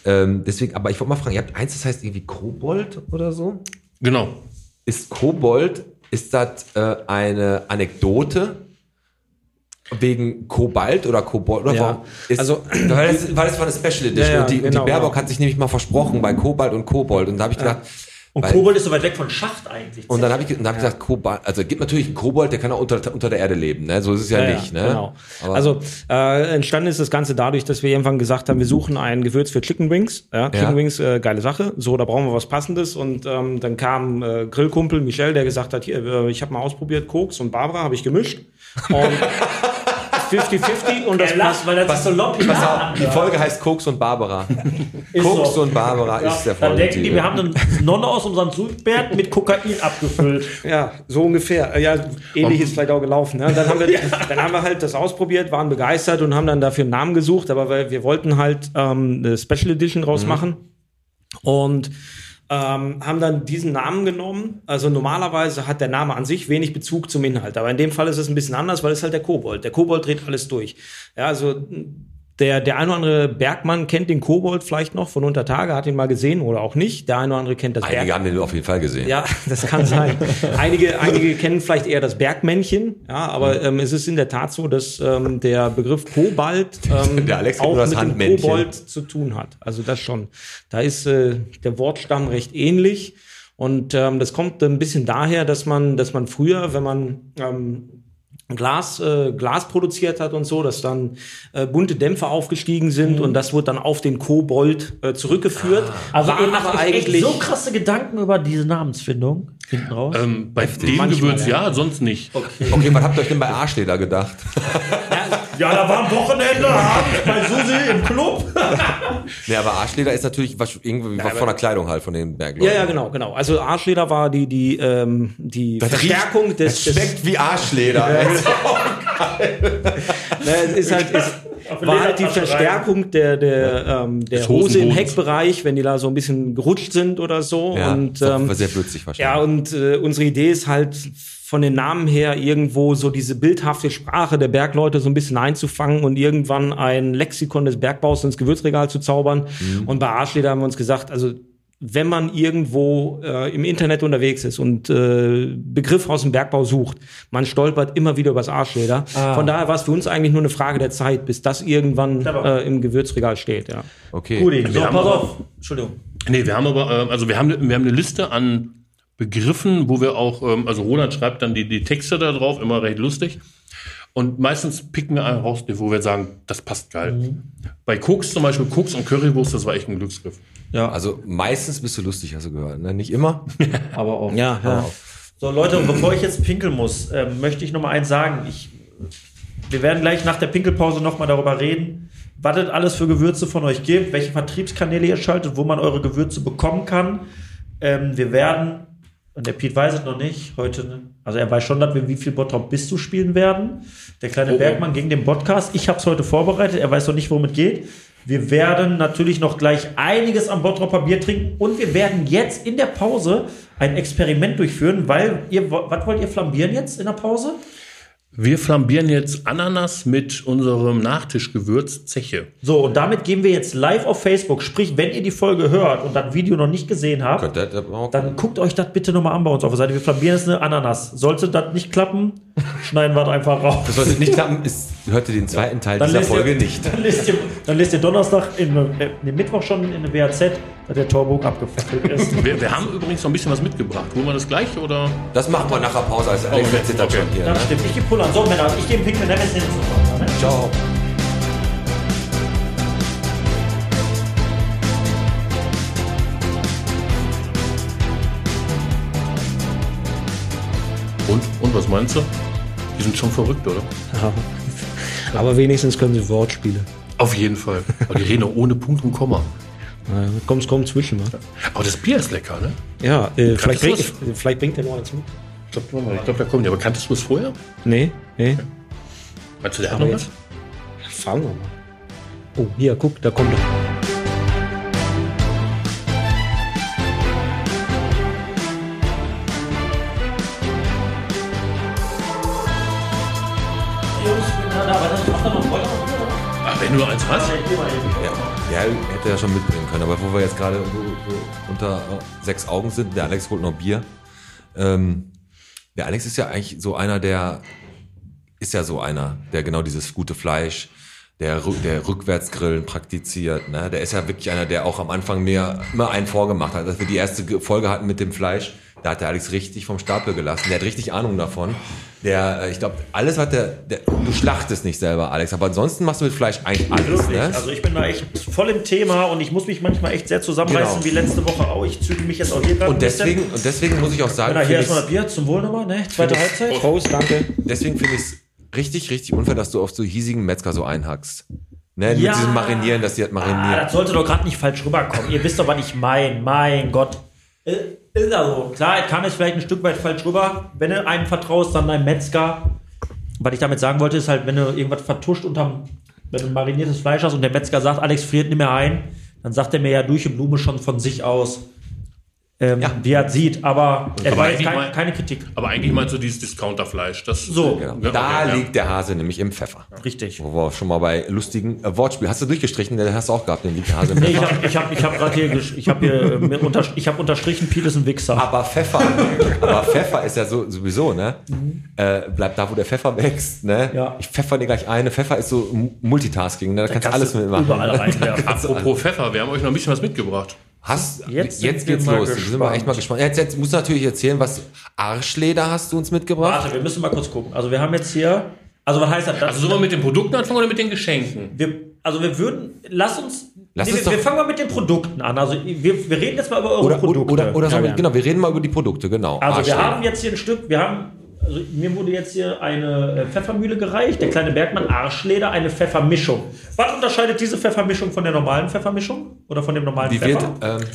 Ähm, deswegen, aber ich wollte mal fragen, ihr habt eins, das heißt irgendwie Kobold oder so? Genau. Ist Kobold, ist das äh, eine Anekdote wegen Kobalt oder Kobold? Oder Ja. warum? Ist, Also- weil das, weil das war eine Special Edition Ja, ja, und die, genau, die Baerbock genau. hat sich nämlich mal versprochen bei Kobalt und Kobold und da habe ich gedacht, Und weil- Kobold ist so weit weg von Schacht eigentlich. und dann habe ich, dann hab ich gesagt, Kobold, also gibt natürlich einen Kobold, der kann auch unter, unter der Erde leben, ne? so ist es ja, nicht. Ne? Genau. Aber- also äh, entstanden ist das Ganze dadurch, dass wir irgendwann gesagt haben, wir suchen ein Gewürz für Chicken Wings. Ja, Chicken Ja. Wings, äh, geile Sache. So, da brauchen wir was Passendes. Und ähm, dann kam äh, Grillkumpel Michel, der gesagt hat, hier, äh, ich habe mal ausprobiert, Koks und Barbara habe ich gemischt. Und 50-50 und das passt. weil das ist so loppig. Pass auf, die Folge heißt Koks und Barbara. Ist Koks so. und Barbara Ja, ist der dann denken die, wir haben eine Nonne aus unserem Zugberg mit Kokain abgefüllt. Ja, so ungefähr. Äh, Ja, ähnlich ist vielleicht auch gelaufen. Ne? Dann, haben wir, dann haben wir halt das ausprobiert, waren begeistert und haben dann dafür einen Namen gesucht, aber weil wir wollten halt ähm, eine Special Edition draus machen und ähm, haben dann diesen Namen genommen. Also normalerweise hat der Name an sich wenig Bezug zum Inhalt, aber in dem Fall ist es ein bisschen anders, weil es halt der Kobold. Der Kobold dreht alles durch. Ja, also der, der ein oder andere Bergmann kennt den Kobold vielleicht noch von unter Tage, hat ihn mal gesehen oder auch nicht. Der ein oder andere kennt das Einige haben den auf jeden Fall gesehen. ja, das kann sein. Einige, einige kennen vielleicht eher das Bergmännchen, ja, aber ähm, es ist in der Tat so, dass ähm, der Begriff Kobalt ähm, Der Alex auch das mit dem Handmännchen. Kobold zu tun hat. Also das schon. Da ist äh, der Wortstamm recht ähnlich. Und ähm, das kommt ein bisschen daher, dass man, dass man früher, wenn man ähm, Glas, äh, Glas produziert hat und so, dass dann äh, bunte Dämpfer aufgestiegen sind und das wurde dann auf den Kobold äh, zurückgeführt. Also War ihr macht aber eigentlich so krasse Gedanken über diese Namensfindung hinten raus. Ähm, bei dem Gewürz ja. sonst nicht. Okay, was habt ihr euch denn bei Arschleder gedacht? ja, da war ein Wochenende Abend bei Susi im Club. Nee, aber Arschleder ist natürlich was, irgendwie was von der Kleidung halt von den Bergleuten. Ja, ja, genau, genau. Also Arschleder war die, die, ähm, die Verstärkung des, Es des schmeckt wie Arschleder. ey. ne, es ist halt, ist, war halt die Verstärkung der, der, ähm, der Des Hose im. Heckbereich, wenn die da so ein bisschen gerutscht sind oder so. Ja, und, das ähm, war sehr plötzlich wahrscheinlich. ja, und äh, unsere Idee ist halt von den Namen her irgendwo so diese bildhafte Sprache der Bergleute so ein bisschen einzufangen und irgendwann ein Lexikon des Bergbaus ins Gewürzregal zu zaubern. Und bei Arschleder haben wir uns gesagt, also wenn man irgendwo äh, im Internet unterwegs ist und äh, Begriffe aus dem Bergbau sucht, man stolpert immer wieder übers Arschleder. Von daher war es für uns eigentlich nur eine Frage der Zeit, bis das irgendwann äh, im Gewürzregal steht. Ja. Okay. Gudi, so, Wir haben pass aber- auf. Entschuldigung. Nee, wir haben aber, äh, also wir haben, wir haben eine Liste an Begriffen, wo wir auch, ähm, also Roland schreibt dann die, die Texte da drauf, immer recht lustig. Und meistens picken wir einen raus, wo wir sagen, das passt geil. Bei Koks zum Beispiel, Koks und Currywurst, das war echt ein Glücksgriff. Ja, Also meistens bist du lustig, hast du gehört. Ne? Nicht immer. aber auch. Ja, ja. So, Leute, und bevor ich jetzt pinkeln muss, ähm, möchte ich noch mal eins sagen. Ich, wir werden gleich nach der Pinkelpause noch mal darüber reden, was es alles für Gewürze von euch gibt, welche Vertriebskanäle ihr schaltet, wo man eure Gewürze bekommen kann. Ähm, wir werden, und der Piet weiß es noch nicht, heute, also er weiß schon, dass wir wie viel Bottrop bist du spielen werden. Der kleine Oh, oh. Bergmann gegen den Podcast. Ich habe es heute vorbereitet, er weiß noch nicht, worum es geht. Wir werden natürlich noch gleich einiges am Bottropper Bier trinken und wir werden jetzt in der Pause ein Experiment durchführen, weil ihr, was wollt ihr flambieren jetzt in der Pause? Wir flambieren jetzt Ananas mit unserem Nachtischgewürz Zeche. So, und damit gehen wir jetzt live auf Facebook. Sprich, wenn ihr die Folge hört und das Video noch nicht gesehen habt, dann guckt euch das bitte nochmal an bei uns auf der Seite. Wir flambieren jetzt eine Ananas. Sollte das nicht klappen, schneiden wir das einfach raus. Das sollte nicht klappen, ist, hört ihr den zweiten Teil dieser lest Folge ihr, nicht. Dann lest, ihr, dann lest ihr Donnerstag, in, äh, nee, Mittwoch schon in der WAZ, der Torburg abgefackelt ist. Wir, wir haben übrigens noch ein bisschen was mitgebracht. Holen wir das gleich oder? Das machen wir nach der Pause, als Alex Okay, zittert okay. schon hier. Ja, Ne? stimmt. Ich gebe Pullern. So, Männer, ich gebe Pinkman Neves hin ne? Ciao. Und? Und was meinst du? Die sind schon verrückt, oder? Aber wenigstens können sie Wortspiele. Auf jeden Fall. Aber die reden auch ohne Punkt und Komma. Ja, kommt's, komm zwischen, wa? Aber das Bier ist lecker, ne? Ja, äh, vielleicht, du bringt, vielleicht bringt er noch eins mit. Ich glaube, glaub, da kommt die. Aber kanntest du es vorher? Nee, nee. Meinst du, der hat noch jetzt- was? Fragen wir mal. Oh, hier, guck, da kommt er. Ach, wenn du eins hast? Ja, ja, hätte er schon mitbringen können. Aber wo wir jetzt gerade unter äh, sechs Augen sind, der Alex holt noch Bier. Ähm, der Alex ist ja eigentlich so einer, der ist ja so einer, der genau dieses gute Fleisch, der, der Rückwärtsgrillen praktiziert. Ne? Der ist ja wirklich einer, der auch am Anfang mir immer einen vorgemacht hat. Als wir die erste Ge- Folge hatten mit dem Fleisch, da hat der Alex richtig vom Stapel gelassen. Der hat richtig Ahnung davon. Der, äh, ich glaube, alles hat der, der, du schlachtest nicht selber, Alex, aber ansonsten machst du mit Fleisch eigentlich alles. Wirklich. Ne? Also ich bin da echt voll im Thema und ich muss mich manchmal echt sehr zusammenreißen, Genau. wie letzte Woche auch. Ich züge mich jetzt auch hier gerade Und deswegen, und deswegen muss ich auch sagen, Na, hier finde erstmal Bier zum Wohl nochmal, ne? Zweite Halbzeit. Prost, danke. deswegen finde ich es richtig, richtig unfair, dass du auf so hiesigen Metzger so einhackst. Ne? Ja. Mit diesem Marinieren, dass die halt Ah, marinieren. das sollte doch gerade nicht falsch rüberkommen. Ihr wisst doch, was ich meine. Mein Gott. Äh, Ist also, klar, es kam jetzt vielleicht ein Stück weit falsch rüber. Wenn du einem vertraust, dann deinem Metzger. Was ich damit sagen wollte, ist halt, wenn du irgendwas vertuscht unterm, wenn du mariniertes Fleisch hast und der Metzger sagt, Alex friert nicht mehr ein, dann sagt er mir ja durch die Blume schon von sich aus, ähm, Ja. wie er sieht. Aber er Aber kein, mal- keine Kritik. Aber eigentlich meinst du dieses Discounterfleisch. Das So, Genau. Ja, da okay, ja. liegt der Hase nämlich im Pfeffer. richtig. Wo wir schon mal bei lustigen äh, Wortspielen. Hast du durchgestrichen? Den hast du auch gehabt, den liegt der Hase im Nee, ich Pfeffer. habe ich hab, ich hab gerade hier, ich hab hier äh, unter, ich hab unterstrichen, Piet ist ein Wichser. Aber Pfeffer, aber Pfeffer ist ja so, sowieso, ne? Äh, bleibt da, wo der Pfeffer wächst, ne? Ja. Ich pfeffer dir gleich eine. Pfeffer ist so Multitasking, ne? Da kannst du alles mitmachen. Überall reinwerfen. Apropos Pfeffer, wir haben euch noch ein bisschen was mitgebracht. Hast, Jetzt jetzt, sind wir geht's los. Da sind wir echt mal gespannt. Jetzt, jetzt musst du natürlich erzählen, was Arschleder hast du uns mitgebracht? Warte, wir müssen mal kurz gucken. Also wir haben jetzt hier, also was heißt das? das Also sollen wir mit den Produkten anfangen oder mit den Geschenken? wir, also wir würden, lass uns, Lass nee, uns wir, wir fangen mal mit den Produkten an. Also wir, wir reden jetzt mal über eure Oder, Produkte. oder, oder, oder sagen wir, genau, wir reden mal über die Produkte, genau. also wir Arschleder. haben jetzt hier ein Stück, wir haben, also mir wurde jetzt hier eine äh, Pfeffermühle gereicht, der kleine Bergmann Arschleder, eine Pfeffermischung. Was unterscheidet diese Pfeffermischung von der normalen Pfeffermischung? Oder von dem normalen Wie wird, Pfeffer? ähm,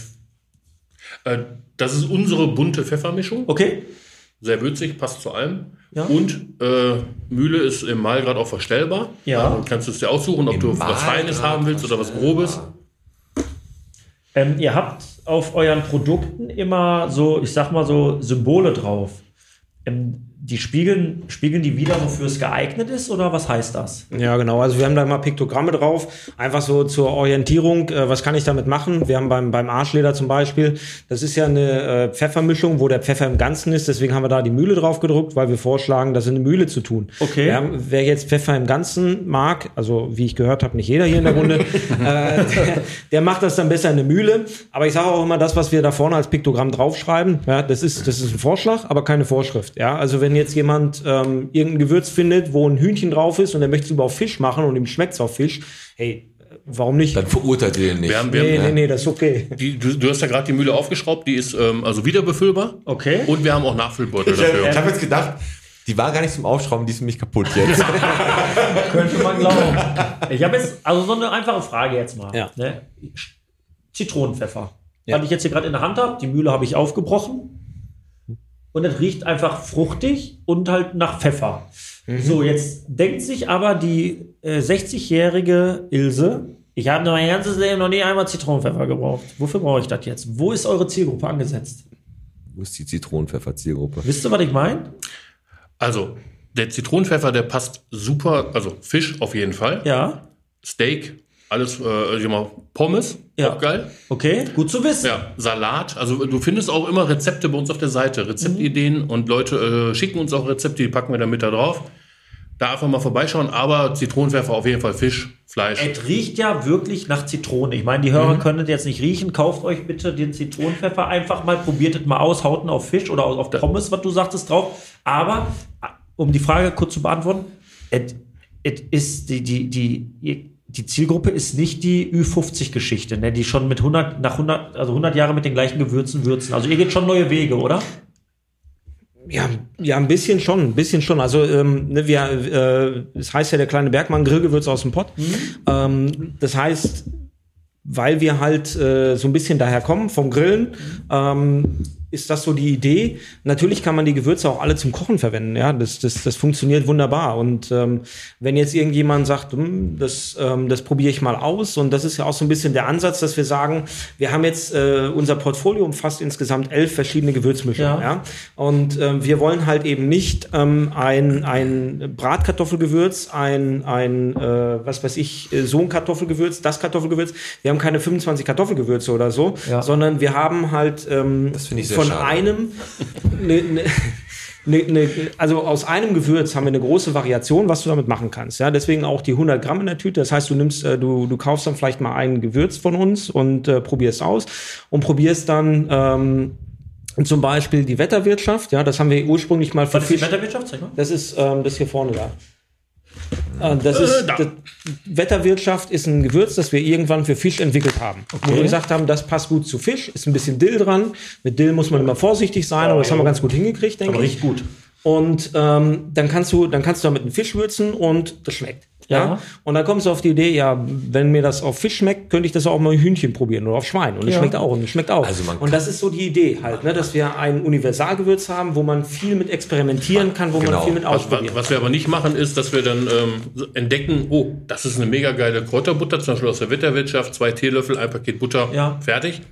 Äh, das ist unsere bunte Pfeffermischung. Okay. Sehr würzig, passt zu allem. Ja. Und äh, Mühle ist im Malgrad auch verstellbar. Ja. Dann kannst du es dir aussuchen, ob Im du was Feines haben willst oder was Grobes. Ähm, ihr habt auf euren Produkten immer so, ich sag mal so, Symbole drauf. Ähm, die spiegeln, spiegeln die wieder, wofür es geeignet ist, oder was heißt das? Ja, genau. Also wir haben da immer Piktogramme drauf. Einfach so zur Orientierung. Äh, was kann ich damit machen? Wir haben beim, beim Arschleder zum Beispiel, das ist ja eine äh, Pfeffermischung, wo der Pfeffer im Ganzen ist. Deswegen haben wir da die Mühle drauf gedruckt, weil wir vorschlagen, das in eine Mühle zu tun. Okay. Ja, wer jetzt Pfeffer im Ganzen mag, also wie ich gehört habe, nicht jeder hier in der Runde, äh, der, der macht das dann besser in eine Mühle. Aber ich sage auch immer, das, was wir da vorne als Piktogramm draufschreiben, ja, das ist, das ist ein Vorschlag, aber keine Vorschrift. Ja, also wenn jetzt jemand ähm, irgendein Gewürz findet, wo ein Hühnchen drauf ist und er möchte es über auf Fisch machen und ihm schmeckt's auf Fisch, hey, warum nicht? dann verurteilt ihr den nicht. Wir haben, wir Nee, haben, nee, nee, das ist okay. Die, du, du hast ja gerade die Mühle aufgeschraubt, die ist ähm, also wieder befüllbar. Okay. Und wir haben auch Nachfüllbeutel dafür. ich habe jetzt gedacht, Die war gar nicht zum Aufschrauben, die ist nämlich kaputt jetzt. Könnte man glauben. Ich habe jetzt, also so eine einfache Frage jetzt mal. Ja. Ne? Zitronenpfeffer. Ja. Was ich jetzt hier gerade in der Hand habe, die Mühle habe ich aufgebrochen. Und es riecht einfach fruchtig und halt nach Pfeffer. So, jetzt denkt sich aber die äh, 60-jährige Ilse, ich habe mein ganzes Leben noch nie einmal Zitronenpfeffer gebraucht. Wofür brauche ich das jetzt? Wo ist eure Zielgruppe angesetzt? Wo ist die Zitronenpfeffer-Zielgruppe? Wisst ihr, was ich meine? Also, der Zitronenpfeffer, der passt super, also Fisch auf jeden Fall. Ja. Steak, alles, äh, ich sag mal, Pommes, Ja. auch geil. Okay, gut zu wissen. Ja, Salat. Also du findest auch immer Rezepte bei uns auf der Seite, Rezeptideen und Leute äh, schicken uns auch Rezepte, die packen wir dann mit da drauf. Da einfach mal vorbeischauen, aber Zitronenpfeffer auf jeden Fall Fisch, Fleisch. Es riecht ja wirklich nach Zitrone. Ich meine, die Hörer können das jetzt nicht riechen. Kauft euch bitte den Zitronenpfeffer einfach mal, probiert es mal aus, haut ihn auf Fisch oder auf Pommes, was du sagtest, drauf. Aber, um die Frage kurz zu beantworten, es es ist die, die, die, die Zielgruppe ist nicht die Ü50-Geschichte, ne, die schon mit 100, nach 100, also 100 Jahre mit den gleichen Gewürzen würzen. Also ihr geht schon neue Wege, oder? Ja, ja, ein bisschen schon, ein bisschen schon. Also ähm, ne, wir, äh, das heißt ja der kleine Bergmann Grillgewürz aus dem Pott. Ähm, das heißt, weil wir halt äh, so ein bisschen daher kommen vom Grillen, ähm, ist das so die Idee. Natürlich kann man die Gewürze auch alle zum Kochen verwenden. Ja, das, das, das funktioniert wunderbar. Und ähm, wenn jetzt irgendjemand sagt, hm, das, ähm, das probiere ich mal aus, und das ist ja auch so ein bisschen der Ansatz, dass wir sagen, wir haben jetzt äh, unser Portfolio umfasst insgesamt elf verschiedene Gewürzmischungen. Ja. Ja. Und ähm, wir wollen halt eben nicht ähm, ein, ein Bratkartoffelgewürz, ein, ein äh, was weiß ich, äh, so ein Kartoffelgewürz, das Kartoffelgewürz. Wir haben keine 25 Kartoffelgewürze oder so, Ja. sondern wir haben halt ähm, Das finde ich sehr von schade. einem ne, ne, Ne, ne, also aus einem Gewürz haben wir eine große Variation, was du damit machen kannst. Ja, deswegen auch die 100 Gramm in der Tüte. Das heißt, du nimmst, äh, du, du kaufst dann vielleicht mal ein Gewürz von uns und äh, probierst aus und probierst dann ähm, zum Beispiel die Wetterwirtschaft. Ja, das haben wir ursprünglich mal für Was ist die. Wetterwirtschaft? Zeig mal. Das ist ähm, das hier vorne da. Äh, Das ist da. das, Wetterwirtschaft ist ein Gewürz, das wir irgendwann für Fisch entwickelt haben. Wo wir gesagt haben, das passt gut zu Fisch, ist ein bisschen Dill dran. Mit Dill muss man immer vorsichtig sein, aber das haben wir ganz gut hingekriegt, denke Aber ich. riecht gut. Und ähm, dann kannst du, dann kannst du damit einen Fisch würzen und das schmeckt. Ja. Ja. Und dann kommst du auf die Idee, ja, wenn mir das auf Fisch schmeckt, könnte ich das auch mal Hühnchen probieren oder auf Schwein. Und es Ja. schmeckt auch und es schmeckt auch. Also man und das ist so die Idee halt, ne, dass wir ein Universalgewürz haben, wo man viel mit experimentieren kann, wo Genau. man viel mit Was, ausprobieren was wir aber nicht machen, ist, dass wir dann ähm, entdecken, oh, das ist eine mega geile Kräuterbutter, zum Beispiel aus der Wetterwirtschaft, zwei Teelöffel, ein Paket Butter, Ja. fertig.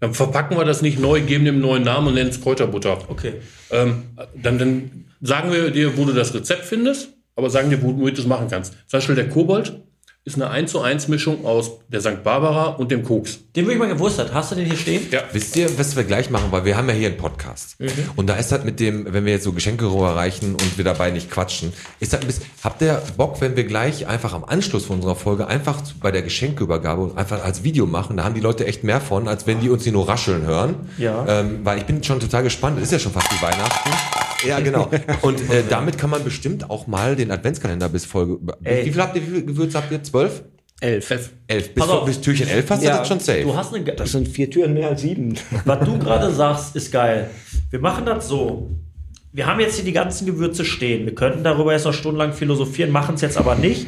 Dann verpacken wir das nicht neu, geben dem einen neuen Namen und nennen es Kräuterbutter. Okay. Ähm, dann, dann sagen wir dir, wo du das Rezept findest, aber sagen dir, womit du es machen kannst. Zum Beispiel der Kobold ist eine 1 zu 1 Mischung aus der St. Barbara und dem Koks. Den würde ich mal gewusst haben. Hast du den hier stehen? Ja. Wisst ihr, was wir gleich machen? Weil wir haben ja hier einen Podcast. Und da ist das mit dem, wenn wir jetzt so Geschenke rüberreichen und wir dabei nicht quatschen, ist das ein bisschen, habt ihr Bock, wenn wir gleich einfach am Anschluss von unserer Folge einfach bei der Geschenkeübergabe einfach als Video machen? Da haben die Leute echt mehr von, als wenn die uns hier nur rascheln hören. Ja. Ähm, weil ich bin schon total gespannt. Es ist ja schon fast wie Weihnachten. Ja, genau. Und äh, damit kann man bestimmt auch mal den Adventskalender bis Folge. Ey. Wie viel habt ihr, wie viel Gewürze habt ihr? Zwölf? Elf. Elf. Bis, Pass auf. bis Türchen elf hast du Ja, das schon safe. Du hast eine, Das sind vier Türen mehr als sieben. Was du gerade sagst, ist geil. Wir machen das so. Wir haben jetzt hier die ganzen Gewürze stehen. Wir könnten darüber jetzt noch stundenlang philosophieren, machen es jetzt aber nicht.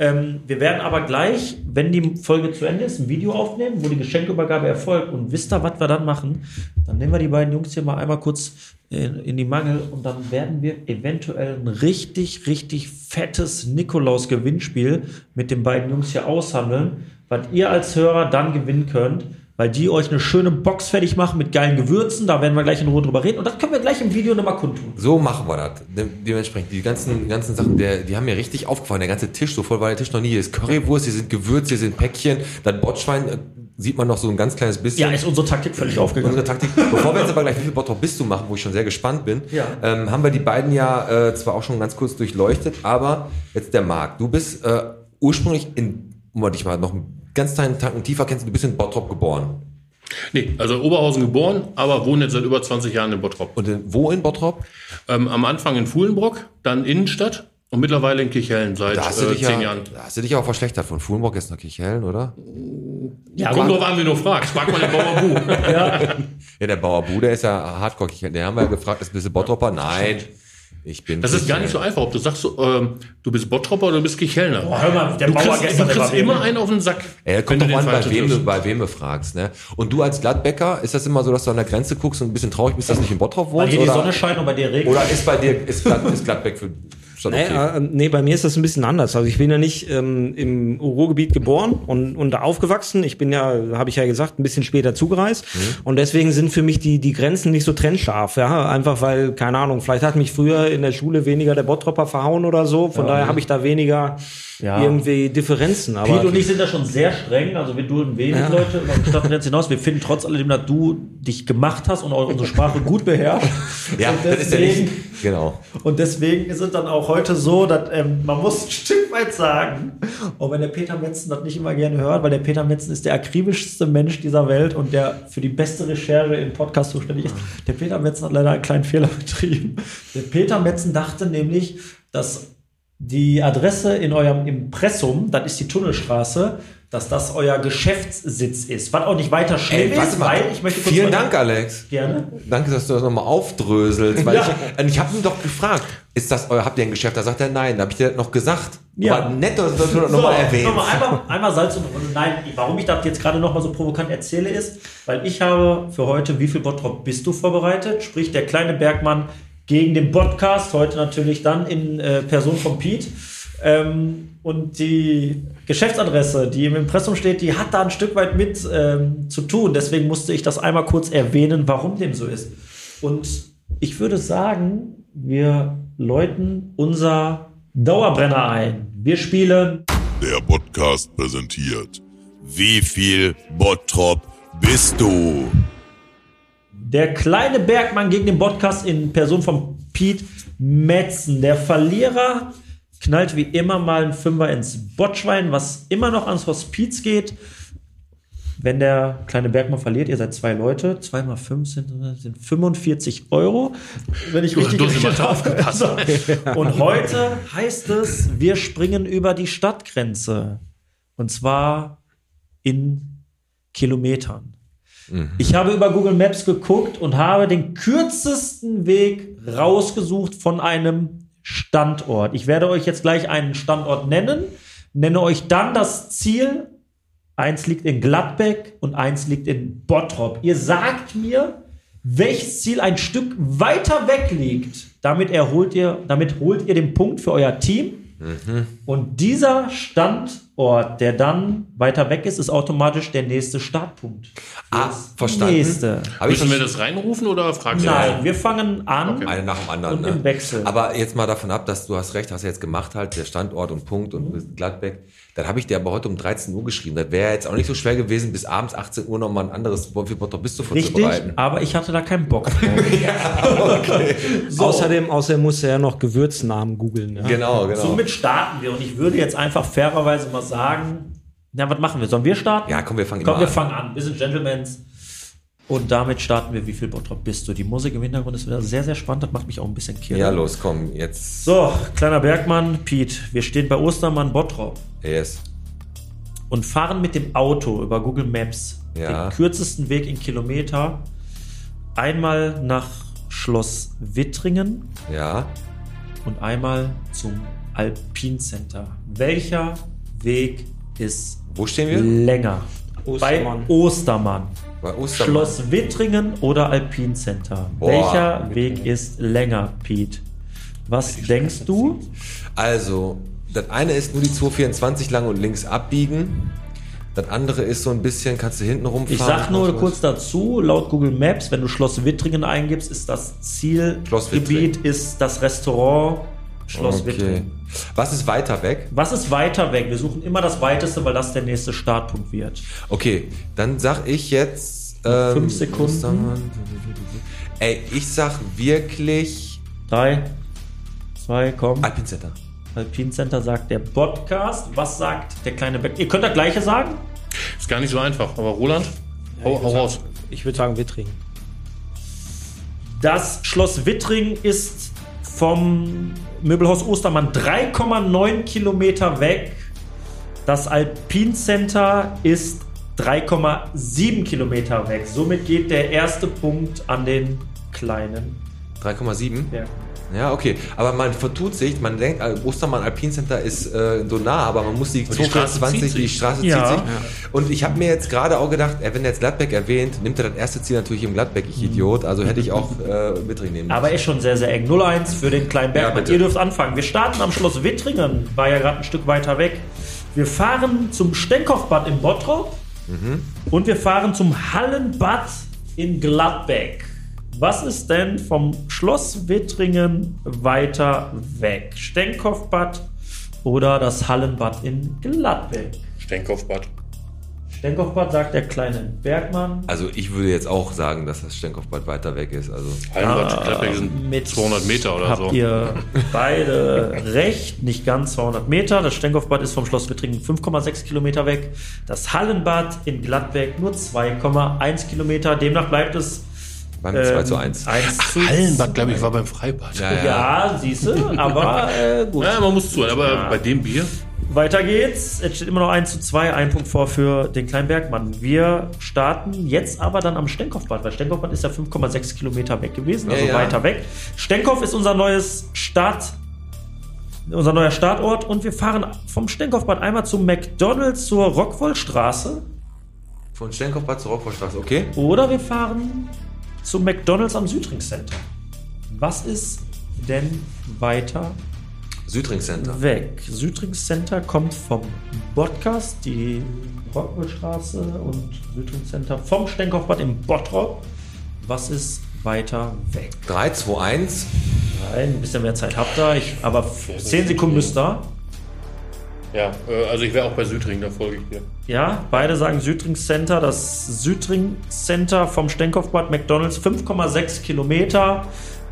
Ähm, wir werden aber gleich, wenn die Folge zu Ende ist, ein Video aufnehmen, wo die Geschenkübergabe erfolgt. Und wisst ihr, was wir dann machen? Dann nehmen wir die beiden Jungs hier mal einmal kurz in, in die Mangel und dann werden wir eventuell ein richtig, richtig fettes Nikolaus-Gewinnspiel mit den beiden Jungs hier aushandeln, was ihr als Hörer dann gewinnen könnt weil die euch eine schöne Box fertig machen mit geilen Gewürzen. Da werden wir gleich in Ruhe drüber reden. Und das können wir gleich im Video nochmal kundtun. So machen wir das. De dementsprechend, die ganzen, ganzen Sachen, der, die haben mir richtig aufgefallen. Der ganze Tisch, so voll war der Tisch noch nie. Hier ist Currywurst, hier sind Gewürze, hier sind Päckchen. Das Botschwein äh, sieht man noch so ein ganz kleines bisschen. Ja, ist unsere Taktik völlig aufgegangen. Unsere Taktik. Bevor wir jetzt aber gleich, wie viel Bottrop bist du machen, wo ich schon sehr gespannt bin, Ja. ähm, haben wir die beiden ja äh, zwar auch schon ganz kurz durchleuchtet, aber jetzt der Marc. Du bist äh, ursprünglich in, um dich mal noch einen ganz kleinen Tanken tiefer kennst, du bist in Bottrop geboren. Nee, also Oberhausen geboren, aber wohne jetzt seit über 20 Jahren in Bottrop. Und in, wo in Bottrop? Ähm, am Anfang in Fuhlenbrock, dann Innenstadt und mittlerweile in Kirchhellen seit Da hast du äh, dich, zehn ja, Jahren. da hast du dich auch verschlechtert. Von Fuhlenbrock jetzt nach Kirchhellen, oder? Ja, Kommt aber- drauf an, wie du fragst. Frag mal den Bauer Bu. Ja, der Bauer Bu, der ist ja hardcore Kirchhellen. Den haben wir ja gefragt, ist ein bisschen Bottropper? Nein. Ich bin Das ist gar nicht so einfach, ob du sagst, so, ähm, du bist Bottropper oder du bist Kichelner. Boah, hör mal, der du Bauer kriegst, gestern, du kriegst immer einen auf den Sack. Ja, kommt doch an, bei wem, du, bei wem du fragst. Ne? Und du als Gladbäcker, ist das immer so, dass du an der Grenze guckst und ein bisschen traurig bist, dass du nicht in Bottrop Weil wohnst? hier die Oder, Sonne scheint und bei dir regnet. oder ist bei dir ist, Glad, ist Gladbeck für schon Nee, okay? äh, nee, bei mir ist das ein bisschen anders. Also ich bin ja nicht ähm, im Ruhrgebiet geboren und, und da aufgewachsen. Ich bin ja, habe ich ja gesagt, ein bisschen später zugereist. Und deswegen sind für mich die, die Grenzen nicht so trennscharf. Ja? Einfach weil, keine Ahnung, vielleicht hat mich früher in der Schule weniger der Bottropper verhauen oder so. Von daher habe ich da weniger Ja. irgendwie Differenzen. Aber Piet und ich sind da schon sehr streng, also wir dulden wenig Leute über Stadtgrenze hinaus. Wir finden trotz alledem, dass du dich gemacht hast und auch unsere Sprache gut beherrschst. ja, und das ist ja deswegen- nicht. Genau. Und deswegen ist es dann auch heute so, dass ähm, man muss ein Stück weit sagen, auch wenn der Peter Metzen das nicht immer gerne hört, weil der Peter Metzen ist der akribischste Mensch dieser Welt und der für die beste Recherche im Podcast zuständig ist. Der Peter Metzen hat leider einen kleinen Fehler betrieben. Der Peter Metzen dachte nämlich, dass die Adresse in eurem Impressum, das ist die Tunnelstraße, dass das euer Geschäftssitz ist. Was auch nicht weiter schlimm Ey, warte ist, mal. weil ich möchte kurz Vielen Dank, Alex. Gerne. Danke, dass du das nochmal aufdröselst. Weil Ja. ich ich habe ihn doch gefragt, ist das euer, habt ihr ein Geschäft? Da sagt er nein. Da habe ich dir das noch gesagt. Ja. Aber nett, dass du das nochmal erwähnt. Nochmal einmal, einmal Salz und und Nein, warum ich das jetzt gerade nochmal so provokant erzähle, ist, weil ich habe für heute Wie viel Bottrop bist du vorbereitet? Sprich, der kleine Bergmann gegen den Podcast, heute natürlich dann in äh, Person von Pete. Ähm, und die Geschäftsadresse, die im Impressum steht, die hat da ein Stück weit mit ähm, zu tun. Deswegen musste ich das einmal kurz erwähnen, warum dem so ist. Und ich würde sagen, wir läuten unser Dauerbrenner ein. Wir spielen Der Podcast präsentiert. Wie viel Bottrop bist du? Der kleine Bergmann gegen den Podcast in Person von Pete Metzen. Der Verlierer knallt wie immer mal einen Fünfer ins Botschwein, was immer noch ans Hospiz geht. Wenn der kleine Bergmann verliert, ihr seid zwei Leute, zwei mal fünf sind, sind 45 Euro. Wenn ich richtig gerechnet habe. Und heute heißt es, wir springen über die Stadtgrenze. Und zwar in Kilometern. Ich habe über Google Maps geguckt und habe den kürzesten Weg rausgesucht von einem Standort. Ich werde euch jetzt gleich einen Standort nennen, nenne euch dann das Ziel. Eins liegt in Gladbeck und eins liegt in Bottrop. Ihr sagt mir, welches Ziel ein Stück weiter weg liegt. Damit erholt ihr, damit holt ihr den Punkt für euer Team. Und dieser Standort, der dann weiter weg ist, ist automatisch der nächste Startpunkt. Ah, verstanden. Nächste. Müssen wir das reinrufen oder fragst du? Nein, wir fangen an. Eine nach dem anderen. Und ne? im Wechsel. Aber jetzt mal davon ab, dass du hast recht, hast du jetzt gemacht halt, der Standort und Punkt und bist Gladbeck. Dann habe ich dir aber heute um 13 Uhr geschrieben. Das wäre jetzt auch nicht so schwer gewesen, bis abends 18 Uhr nochmal ein anderes Bottrop bist du Richtig, vorzubereiten. aber ich hatte da keinen Bock drauf. außerdem, außerdem muss er ja noch Gewürznamen googeln. Ja? Genau, genau. Somit starten wir und ich würde jetzt einfach fairerweise mal sagen, na, was machen wir? Sollen wir starten? Ja, komm, wir fangen Komm, wir an. fangen an. Wir sind Gentlemans. Und damit starten wir, wie viel Bottrop bist du? Die Musik im Hintergrund ist wieder sehr, sehr spannend. Das macht mich auch ein bisschen kirre. ja, los, komm, jetzt. So, kleiner Bergmann, Piet, wir stehen bei Ostermann Bottrop Yes. und fahren mit dem Auto über Google Maps Ja. den kürzesten Weg in Kilometer einmal nach Schloss Wittringen Ja. und einmal zum Alpin Center. Welcher Weg ist Wo stehen wir? länger? Ostermann. Bei Ostermann. Bei Ostermann. Schloss Wittringen oder Alpin Center? Boah, Welcher Wittringen. Weg ist länger, Pete? Was denkst du? Also, das eine ist nur die 224 lang und links abbiegen. Das andere ist so ein bisschen, kannst du hinten rumfahren. Ich sag nur kurz dazu, laut Google Maps, wenn du Schloss Wittringen eingibst, ist das Zielgebiet ist das Restaurant Schloss Okay. Wittringen. Was ist weiter weg? Was ist weiter weg? Wir suchen immer das weiteste, weil das der nächste Startpunkt wird. Okay, dann sag ich jetzt. Ähm, Fünf Sekunden. Ey, ich sag wirklich Drei, zwei, komm. Alpin Center. Alpin Center sagt der Podcast. Was sagt der kleine Beck? Ihr könnt das gleiche sagen? Ist gar nicht so einfach. Aber Roland, hau, hau raus. Ich würde sagen Wittringen. Das Schloss Wittring ist vom Möbelhaus Ostermann 3,9 Kilometer weg. Das Alpin Center ist 3,7 Kilometer weg. Somit geht der erste Punkt an den kleinen 3,7. Berg. Ja, okay. Aber man vertut sich, man denkt, äh, Ostermann Alpin Center ist äh, so nah, aber man muss die die Straße 220, zieht die sich. Straße Ja. zieht sich. Und ich habe mir jetzt gerade auch gedacht, äh, wenn er jetzt Gladbeck erwähnt, nimmt er das erste Ziel natürlich im Gladbeck, ich Idiot. Also hätte ich auch äh, Wittring nehmen Aber ist schon sehr, sehr eng. 0-1 für den kleinen Ja, Bergmann. bitte. Ihr dürft anfangen. Wir starten am Schloss Wittringen, war ja gerade ein Stück weiter weg. Wir fahren zum Stenkopfbad in Bottrop Mhm. und wir fahren zum Hallenbad in Gladbeck. Was ist denn vom Schloss Wittringen weiter weg? Stenkopfbad oder das Hallenbad in Gladbeck? Stenkopfbad. Stenkopfbad sagt der kleine Bergmann. Also ich würde jetzt auch sagen, dass das Stenkopfbad weiter weg ist. Also Hallenbad, Gladbeck sind Mit 200 Meter oder habt so. ihr beide recht, nicht ganz 200 Meter. Das Stenkopfbad ist vom Schloss Wittringen 5,6 Kilometer weg. Das Hallenbad in Gladbeck nur 2,1 Kilometer. Demnach bleibt es beim ähm, 2 zu 1. 1 zu Hallenbad, glaube ich, war beim Freibad. Ja, ja. Ja, siehst du, aber äh, gut. Ja, man muss zuhören, aber bei dem Bier, Weiter geht's. Es steht immer noch 1 zu 2, ein Punkt vor für den kleinen Bergmann. Wir starten jetzt aber dann am Stenkopfbad, weil Stenkopfbad ist ja 5,6 Kilometer weg gewesen, also Ja, ja. weiter weg. Stenkopf ist unser neues Start, unser neuer Startort und wir fahren vom Stenkopfbad einmal zum McDonalds zur Rockwollstraße Von Stenkopfbad zur Rockvorstraße, okay? oder wir fahren zum McDonalds am Südring Center. Was ist denn weiter Südring Center. weg. Südring Center kommt vom Podcast, die Rockwollstraße und Südring Center vom Stenkopfbad im Bottrop. Was ist weiter weg? 3, 2, 1. Nein, ein bisschen mehr Zeit habt ihr, ich, aber 10 Sekunden müsst ihr. Ja, äh, also ich wäre auch bei Südring, da folge ich dir. Ja, beide sagen Südring Center. Das Südring Center vom Stenkopfbad McDonalds 5,6 Kilometer.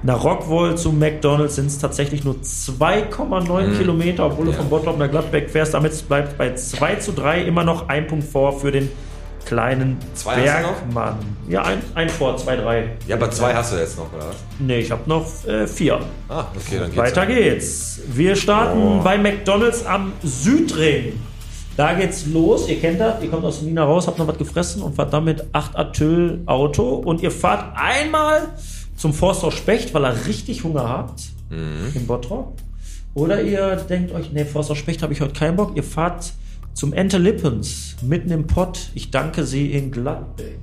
Nach Rockwoll zu McDonalds sind es tatsächlich nur 2,9 Kilometer, obwohl du Ja. von Bottrop nach Gladbeck fährst. Damit bleibt bei 2 zu 3 immer noch ein Punkt vor für den kleinen Zwei? Bergmann. Ja, ein, ein vor, 2, 3. Ja, aber zwei hast du jetzt noch, oder was? Nee, ich habe noch äh, vier. Ah, okay, dann geht's. Weiter geht's. Wir starten bei McDonalds am Südring. Da geht's los. Ihr kennt das. Ihr kommt aus Nina raus, habt noch was gefressen und fahrt dann mit 8 Atyl Auto. Und ihr fahrt einmal zum Forsthaus Specht, weil ihr richtig Hunger habt. Im Bottrop. Oder ihr denkt euch, nee, Forsthaus Specht habe ich heute keinen Bock. Ihr fahrt zum Ente Lippens, mitten im Pott. Ich danke Sie in Gladbeck.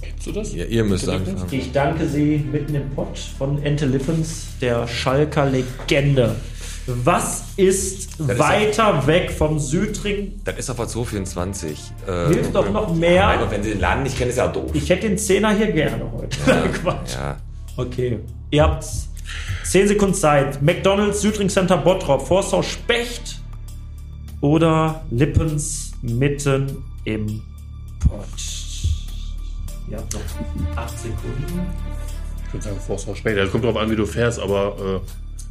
Kennst du das? Ja, ihr müsst anfangen. Ich danke Sie mitten im Pott von Ente Lippens, der Schalker Legende. Was ist ist weiter weg vom Südring? Das ist aber 224. Äh, Hilft doch noch Nein, mehr. und wenn sie den Laden nicht kennen, ist ja doof. Ich hätte den Zehner hier gerne heute. Quatsch. Ja. Okay. Ihr habt 10 Sekunden Zeit. McDonalds, Südring Center Bottrop, Forsthaus Specht oder Lippens mitten im Pott. Ihr habt noch 8 Sekunden. Ich würde sagen Forsthaus Specht. Das kommt drauf an, wie du fährst, aber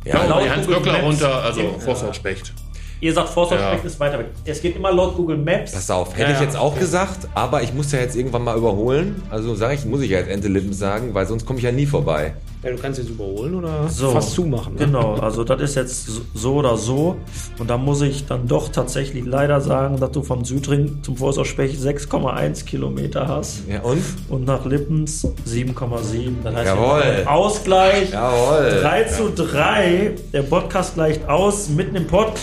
äh, Ja, laut die Hans Maps- runter, also Ja. Forsthaus Specht. Ihr sagt, Forsthaus Ja. Ist weiter weg. Es geht immer laut Google Maps. Pass auf, hätte Ja, ich jetzt auch gesagt, aber ich muss ja jetzt irgendwann mal überholen. Also sage ich, muss ich ja jetzt Ente Lippens sagen, weil sonst komme ich ja nie vorbei. Ja, du kannst jetzt überholen oder So, fast zumachen. Ne? Genau, also das ist jetzt so- oder so. Und da muss ich dann doch tatsächlich leider sagen, dass du vom Südring zum Forsthaus Specht 6,1 Kilometer hast. Ja, und? Und nach Lippens 7,7. Das heißt, Jawohl. Ausgleich. Jawohl. 3 zu 3. Der Podcast gleicht aus. Mitten im Pott.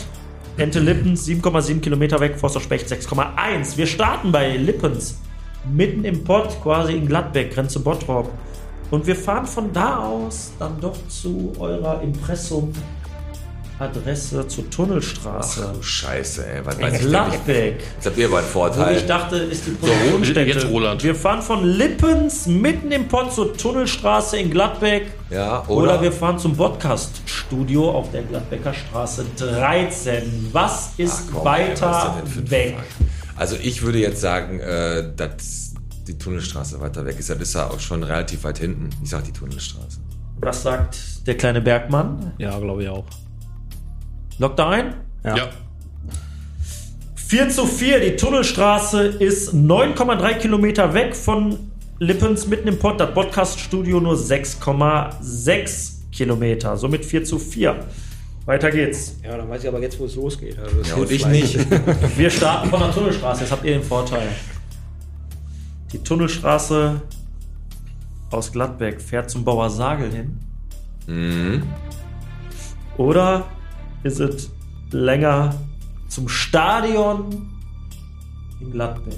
Ente Lippens 7,7 Kilometer weg. Forster Specht 6,1. Wir starten bei Lippens. Mitten im Pott, quasi in Gladbeck, Grenze Bottrop. Und wir fahren von da aus dann doch zu eurer Impressum-Adresse zur Tunnelstraße. Du Scheiße, ey. Was weiß ich? Gladbeck. Jetzt habt ihr aber einen Wo Vorteil. ich dachte, ist die Produktionsstätte. jetzt Roland. Wir fahren von Lippens mitten im Pott zur Tunnelstraße in Gladbeck. Ja, Oder, oder? wir fahren zum Podcast-Studio auf der Gladbecker Straße 13. Was ist Ach, komm, ey, was ist weiter für ein weg? Also ich würde jetzt sagen, äh, dass die Tunnelstraße weiter weg ist. Das ist ja auch schon relativ weit hinten. Ich sag die Tunnelstraße. Was sagt der kleine Bergmann? Ja, glaube ich auch. Lockt er ein? Ja. 4 zu 4, die Tunnelstraße ist 9,3 Kilometer weg von Lippens mitten im Pott. Das Podcast-Studio nur 6,6 Kilometer. Somit 4 zu 4. Weiter geht's. Ja, dann weiß ich aber jetzt, wo es losgeht. Also das Ja, und ich nicht. Wir starten von der Tunnelstraße, jetzt habt ihr den Vorteil. Die Tunnelstraße aus Gladbeck fährt zum Bauer Sagel hin. Oder ist es länger zum Stadion in Gladbeck?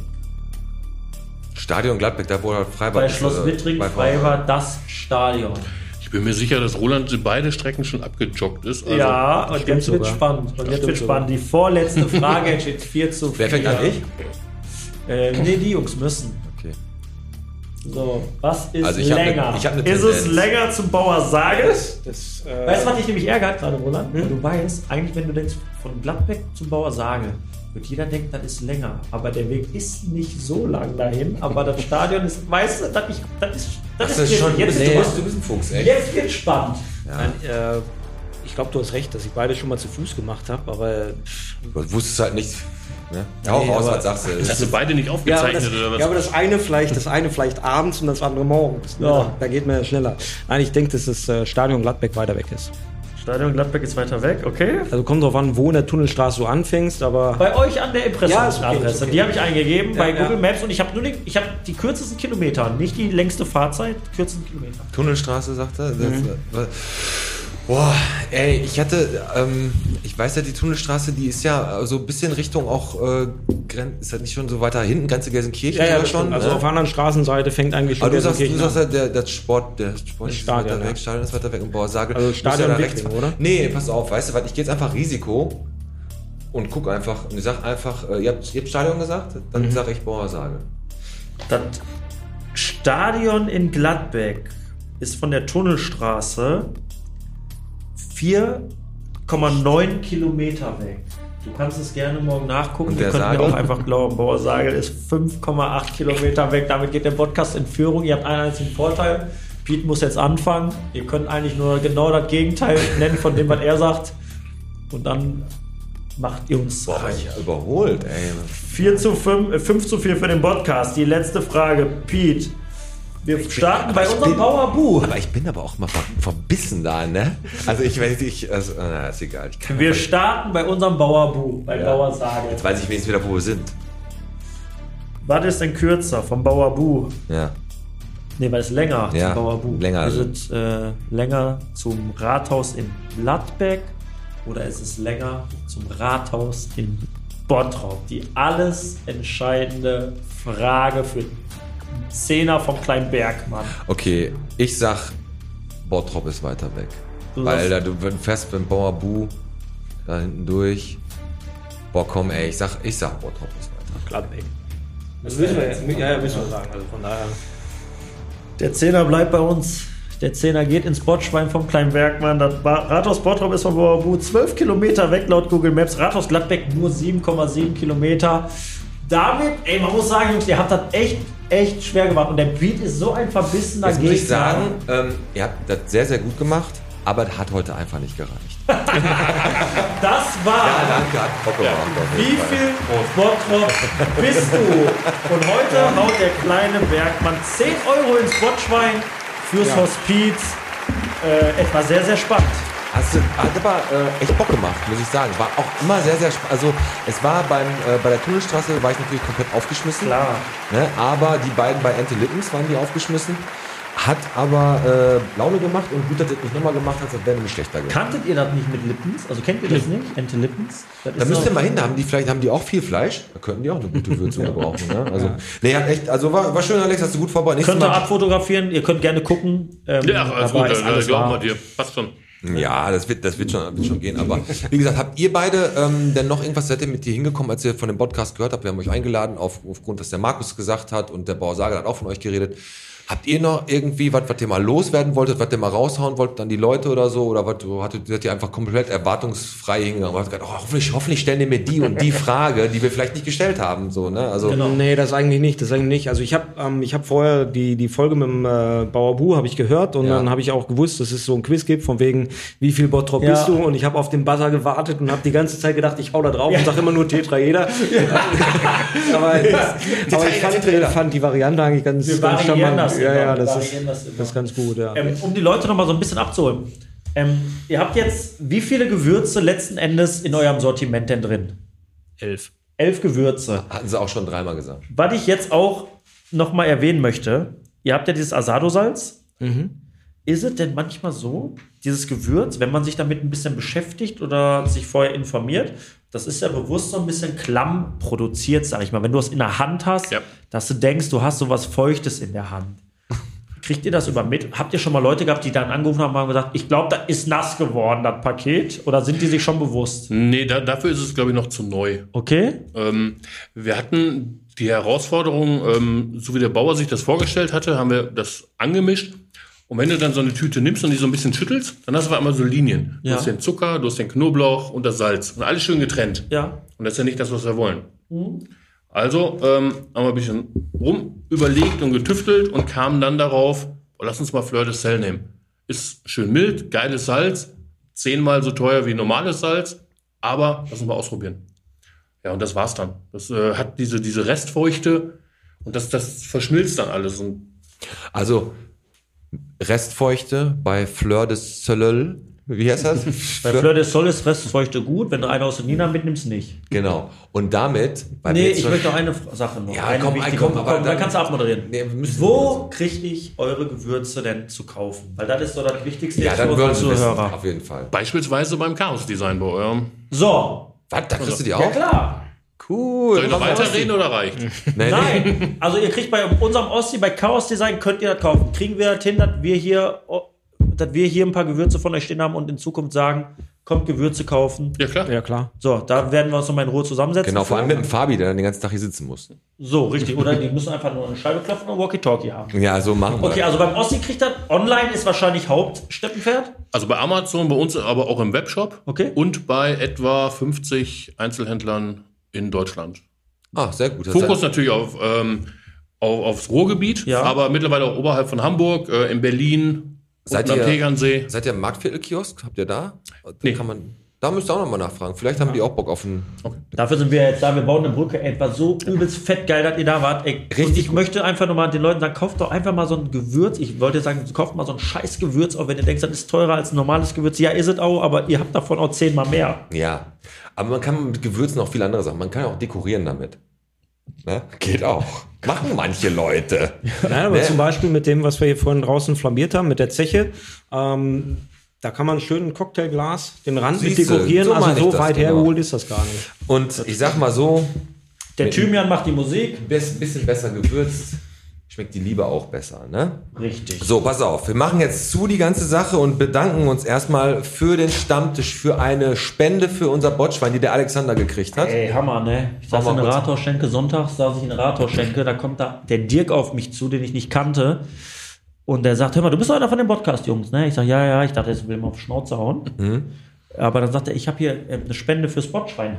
Stadion Gladbeck, da wo er frei war. Bei ist, Schloss äh, Wittrich bei- frei war das Stadion. Ich bin mir sicher, dass Roland beide Strecken schon abgejoggt ist. Also ja, und jetzt wird spannend. Und Das jetzt wird spannend. Die vorletzte Frage entsteht 4 zu 4. Wer fängt an? Ich? Äh, nee, die Jungs müssen. So, was ist Also ich hab ne- länger? ich hab ne ist es länger zum Bauer Sages? Das, äh, Weißt du, was dich nämlich ärgert gerade, Roland? Weil du weißt, eigentlich, wenn du denkst, von Gladbeck zum Bauer Sage, wird jeder denken, das ist länger. Aber der Weg ist nicht so lang dahin. Aber das Stadion ist, weißt du, das, ich, das ist, das, Das ist, ist schon, jetzt, du, jetzt, bist, du bist ein Fuchs, echt. jetzt wird spannend. Nein, äh, ich glaube, du hast recht, dass ich beide schon mal zu Fuß gemacht habe, aber Du wusstest halt nicht. Ne? Hau Nee, raus, aber- was sagst du? Hast du beide nicht ja, aber aufgezeichnet das, oder was? ja, aber das eine vielleicht, das eine vielleicht abends und das andere morgens. Ja. Ja. Da geht man ja schneller. Nein, ich denke, dass das äh, Stadion Gladbeck weiter weg ist. Stadion Gladbeck ist weiter weg, okay. Also kommt drauf an, wo in der Tunnelstraße du anfängst, aber Bei euch an der Ja, ist okay, okay. Die habe ich eingegeben bei ja. Google Maps und ich habe nur den, ich habe die kürzesten Kilometer, nicht die längste Fahrzeit, die kürzesten Kilometer. Tunnelstraße, sagt er. Das, Mhm. äh, Boah, ey, ich hatte, ähm, ich weiß ja, die Tunnelstraße, die ist ja so ein bisschen Richtung auch, äh, ist halt nicht schon so weiter hinten, Grenze Gelsenkirchen ja, ja, das schon? Also ne? auf der anderen Straßenseite fängt eigentlich schon Aber du sagst, du sagst ja, der, der Sport, der Sport ist Stadion, weiter ja. weg, Stadion ist weiter weg und Bauersagel. Also muss Stadion da Wickling, oder? Nee, pass auf, weißt du was, ich gehe jetzt einfach Risiko und guck einfach und ich sag einfach, äh, ihr, habt, ihr habt Stadion gesagt, dann Mhm. sag ich Bauersagel. Das Stadion in Gladbeck ist von der Tunnelstraße 4,9 Kilometer weg. Du kannst es gerne morgen nachgucken. Wir können mir auch einfach glauben, Bauer Sagel ist 5,8 Kilometer weg. Damit geht der Podcast in Führung. Ihr habt einen einzigen Vorteil. Piet muss jetzt anfangen. Ihr könnt eigentlich nur genau das Gegenteil nennen von dem, was er sagt. Und dann macht ihr uns Boah, ich überholt, ey. 4 zu 5, äh, 5 zu 4 für den Podcast. Die letzte Frage, Pete. Wir starten bei ich unserem bin- Bauer Bu. Aber ich bin aber auch mal ver verbissen da, ne? Also ich weiß nicht, also, na, ist egal. Wir starten bei unserem Bauer Bu, bei Bauer Sage. Jetzt weiß ich wenigstens wieder, wo wir sind. Was ist denn kürzer vom Bauer Bu? Ja. Ne, was ist länger Ja, zum Bauer Bu? länger. Ist es äh, länger zum Rathaus in Gladbeck oder ist es länger zum Rathaus in Bottrop? Die alles entscheidende Frage für Zehner vom kleinen Bergmann. Okay, ich sag, Bottrop ist weiter weg. Du Weil da du wenn fährst mit dem Bauer Bu da hinten durch. Boah, komm, ey, ich sag, ich sag, Bottrop ist weiter. Gladbeck. Das müssen wir, ja, ja, müssen wir sagen. Also von daher. Der Zehner bleibt bei uns. Der Zehner geht ins Botschwein vom kleinen Bergmann. Das Rathaus Bottrop ist von Bauerbu 12 Kilometer weg laut Google Maps. Rathaus Gladbeck nur 7,7 Kilometer. Damit, ey, man muss sagen, Jungs, ihr habt das echt, echt schwer gemacht. Und der Beat ist so ein verbissener Jetzt muss ich Gegner. sagen, ähm, ihr habt das sehr, sehr gut gemacht, aber das hat heute einfach nicht gereicht. Das war. danke, hat Bock gemacht. jeden Wie Fall. viel Bottrop bist du? Und heute haut der kleine Bergmann 10 Euro ins Botschwein fürs Hospiz. Äh, es war sehr, sehr spannend. Hast du, hat aber äh, echt Bock gemacht, muss ich sagen. War auch immer sehr, sehr spannend. Also es war beim, äh, bei der Tunnelstraße, war ich natürlich komplett aufgeschmissen. Klar. Ne? Aber die beiden bei Ente Lippens waren die aufgeschmissen. Hat aber äh, Laune gemacht und gut, dass das nicht nochmal gemacht hat, das wäre nämlich schlechter geworden. Kanntet ihr das nicht mit Lippens? Also kennt ihr das nicht? Ente Lippens? Das Da ist müsst ihr mal hin, da haben die vielleicht haben die auch viel Fleisch. Da könnten die auch eine gute Würzung gebrauchen. Ne? Also, nee, hat echt, also war, war schön, Alex, hast du gut vorbereitet. Könnt ihr abfotografieren, ihr könnt gerne gucken. Ähm, Ja, alles aber gut, ist alles glauben wir wahr. dir. Passt schon. Ja, das wird, das wird schon, wird schon gehen. Aber wie gesagt, habt ihr beide ähm, denn noch irgendwas, seid ihr mit dir hingekommen, als ihr von dem Podcast gehört habt? Wir haben euch eingeladen, auf, aufgrund, dass der Markus gesagt hat und der Bauer Sager hat auch von euch geredet. Habt ihr noch irgendwie was, was ihr mal loswerden wolltet, was ihr mal raushauen wolltet an die Leute oder so? Oder was, hattet, seid ihr einfach komplett erwartungsfrei hingegangen gesagt, oh, hoffentlich, hoffentlich stellen die mir die und die Frage, die wir vielleicht nicht gestellt haben, so, ne? Also, Genau. Nee, das eigentlich nicht. Das eigentlich nicht. Also ich habe ähm, ich hab vorher die, die Folge mit dem äh, Bauer Bu habe ich gehört und Ja. dann habe ich auch gewusst, dass es so ein Quiz gibt, von wegen, wie viel Bottrop Ja. bist du? Und ich habe auf den Buzzer gewartet und habe die ganze Zeit gedacht, ich hau da drauf und sag immer nur Tetraeder. aber aber ich fand, fand die Variante eigentlich ganz, ganz charmant. Ja, ja, wir das ist, das ist ganz gut, ja. Ähm, um die Leute noch mal so ein bisschen abzuholen. Ähm, ihr habt jetzt wie viele Gewürze letzten Endes in eurem Sortiment denn drin? Elf. Elf Gewürze. hatten sie auch schon dreimal gesagt. Was ich jetzt auch noch mal erwähnen möchte, ihr habt ja dieses Asado-Salz. ist es denn manchmal so, dieses Gewürz, wenn man sich damit ein bisschen beschäftigt oder sich vorher informiert, das ist ja bewusst so ein bisschen klamm produziert, sag ich mal. Wenn du es in der Hand hast, Ja. dass du denkst, du hast sowas Feuchtes in der Hand. Kriegt ihr das über mit? Habt ihr schon mal Leute gehabt, die dann angerufen haben und gesagt, ich glaube, das ist nass geworden, das Paket? Oder sind die sich schon bewusst? Nee, da, dafür ist es, glaube ich, noch zu neu. Okay? Ähm, wir hatten die Herausforderung, ähm, so wie der Bauer sich das vorgestellt hatte, haben wir das angemischt. Und wenn du dann so eine Tüte nimmst und die so ein bisschen schüttelst, dann hast du auf einmal so Linien. Du Ja. hast den Zucker, du hast den Knoblauch und das Salz. Und alles schön getrennt. Ja. Und das ist ja nicht das, was wir wollen. Also ähm, haben wir ein bisschen rum überlegt und getüftelt und kamen dann darauf, oh, lass uns mal Fleur de Sel nehmen. Ist schön mild, geiles Salz, zehnmal so teuer wie normales Salz, aber lass uns mal ausprobieren. Ja, und das war's dann. Das äh, hat diese, diese Restfeuchte und das, das verschmilzt dann alles. Also Restfeuchte bei Fleur de Soleil. Wie heißt das? Bei Fleur de Sol ist Restfeuchte gut, wenn du eine aus der Nina mitnimmst, nicht. Genau. Und damit. weil Nee, jetzt ich möchte noch eine Sache noch. Ja, eine komm, wichtige. komm, aber dann, dann- kannst du abmoderieren. Nee, Wo kriege ich eure Gewürze denn zu kaufen? Weil das ist so das Wichtigste Ja, dann für unsere Zuhörer. auf jeden Fall. beispielsweise beim Chaos-Design bei eurem. So, Was, da kriegst du die ja auch? klar. Cool. Soll ich noch weiterreden oder reicht? Nee. Nein, also ihr kriegt bei unserem Ossi, bei Chaos Design, könnt ihr das kaufen. Kriegen wir das hin, dass wir hier, dass wir hier ein paar Gewürze von euch stehen haben und in Zukunft sagen, kommt Gewürze kaufen. Ja, klar. Ja, klar. So, da werden wir uns nochmal in Ruhe zusammensetzen. Genau, vor allem mit dem Fabi, der dann den ganzen Tag hier sitzen muss. So, richtig. Oder die müssen einfach nur eine Scheibe klopfen und Walkie-Talkie haben. Ja, so machen wir. Okay, also beim Ossi kriegt das online ist wahrscheinlich Hauptsteppenpferd. Also bei Amazon, bei uns aber auch im Webshop. Okay. Und bei etwa 50 Einzelhändlern in Deutschland. Ah, sehr gut. Das Fokus natürlich auf, ähm, auf, aufs Ruhrgebiet, Ja. aber mittlerweile auch oberhalb von Hamburg, äh, in Berlin, Seid unten am ihr- Tegernsee. Seid ihr im Marktviertel-Kiosk? Habt ihr da? Da Nee. kann man. Da müsst ihr auch nochmal nachfragen. Vielleicht haben die auch Bock auf einen. Dafür sind wir jetzt da. Wir bauen eine Brücke. Ey, war so übelst fett geil, dass ihr da wart. Ey, Richtig und ich gut. möchte einfach nochmal den Leuten sagen, kauft doch einfach mal so ein Gewürz. Ich wollte sagen, kauft mal so ein scheiß Gewürz, auch wenn ihr denkt, das ist teurer als ein normales Gewürz. Ja, ist es auch, aber ihr habt davon auch zehnmal mehr. Ja. Aber man kann mit Gewürzen auch viele andere Sachen. Man kann auch dekorieren damit. Ne? Geht auch. Machen manche Leute. Nein, aber Ne? zum Beispiel mit dem, was wir hier vorhin draußen flambiert haben, mit der Zeche, ähm, da kann man schön ein Cocktailglas, den Rand mit Siehste, dekorieren. so also so das, weit genau. hergeholt ist das gar nicht. Und ich sag mal so, Der Thymian macht die Musik. ein bisschen besser gewürzt, schmeckt die Liebe auch besser, ne? Richtig. So, pass auf. Wir machen jetzt zu die ganze Sache und bedanken uns erstmal für den Stammtisch, für eine Spende für unser Botschwein, die der Alexander gekriegt hat. Ey, Hammer, ne? Ich saß in. Rathausschenke, sonntags saß ich in der Rathausschenke, da kommt da der Dirk auf mich zu, den ich nicht kannte. Und der sagt, hör mal, du bist doch einer von den Podcast-Jungs, ne? Ich sag, ja, ja, ich dachte, jetzt will mal auf Schnauze hauen. Mhm. Aber dann sagt er, ich habe hier äh, eine Spende fürs Botschwein.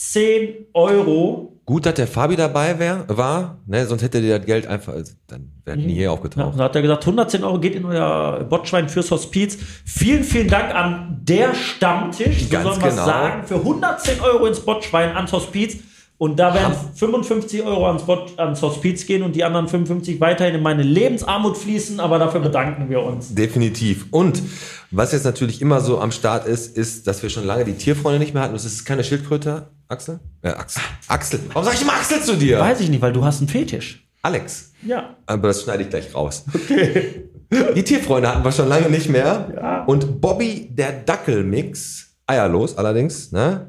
110 Euro. Gut, dass der Fabi dabei wär, war, ne? sonst hätte der das Geld einfach, also, dann wäre nie hier Ja, aufgetaucht. dann hat er gesagt, 110 Euro geht in euer Botschwein fürs Hospiz. Vielen, vielen Dank an der Stammtisch. So soll man genau. sagen. Für 110 Euro ins Botschwein ans Hospiz. Und da werden 55 Euro ans, Bot, ans Hospiz gehen und die anderen 55 weiterhin in meine Lebensarmut fließen. Aber dafür bedanken wir uns. Definitiv. Und was jetzt natürlich immer so am Start ist, ist, dass wir schon lange die Tierfreunde nicht mehr hatten. Das ist keine Schildkröte, Axel? Äh, Axel. Axel. Warum sag ich immer Axel zu dir? Weiß ich nicht, weil du hast einen Fetisch. Alex. Ja. Aber das schneide ich gleich raus. Die Tierfreunde hatten wir schon lange nicht mehr. Ja. Und Bobby, der Dackelmix, eierlos allerdings, ne,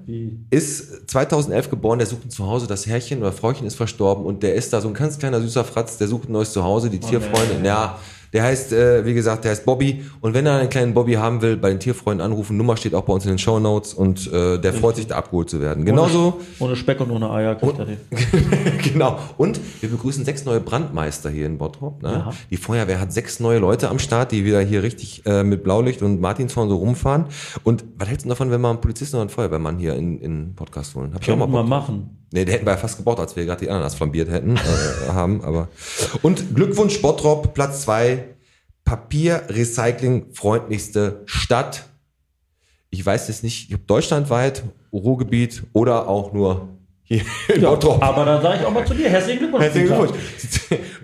ist 2011 geboren, der sucht ein Zuhause, das Herrchen oder Frauchen ist verstorben und der ist da so ein ganz kleiner süßer Fratz, der sucht ein neues Zuhause, die Tierfreunde, ja, der heißt, äh, wie gesagt, der heißt Bobby und wenn er einen kleinen Bobby haben will, bei den Tierfreunden anrufen, Nummer steht auch bei uns in den Show Notes und äh, der freut sich, da abgeholt zu werden. Genauso, Ohne Speck und ohne Eier kriegt er den. genau. Und wir begrüßen sechs neue Brandmeister hier in Bottrop. Ne? Ja. Die Feuerwehr hat sechs neue Leute am Start, die wieder hier richtig äh, mit Blaulicht und Martinshorn so rumfahren. Und was hältst du davon, wenn wir einen Polizisten oder einen Feuerwehrmann hier in, in Podcast holen? Hab ich auch mal Bock. machen. Nee, der hätten wir ja fast gebaut, als wir gerade die Ananas flambiert hätten, äh, haben, aber. Und Glückwunsch Bottrop, Platz zwei Papierrecycling freundlichste Stadt. Ich weiß jetzt nicht, ob deutschlandweit, Ruhrgebiet oder auch nur hier in Bottrop. Aber dann sage ich auch mal zu dir. Herzlichen Glückwunsch. Herzlichen. Glückwunsch.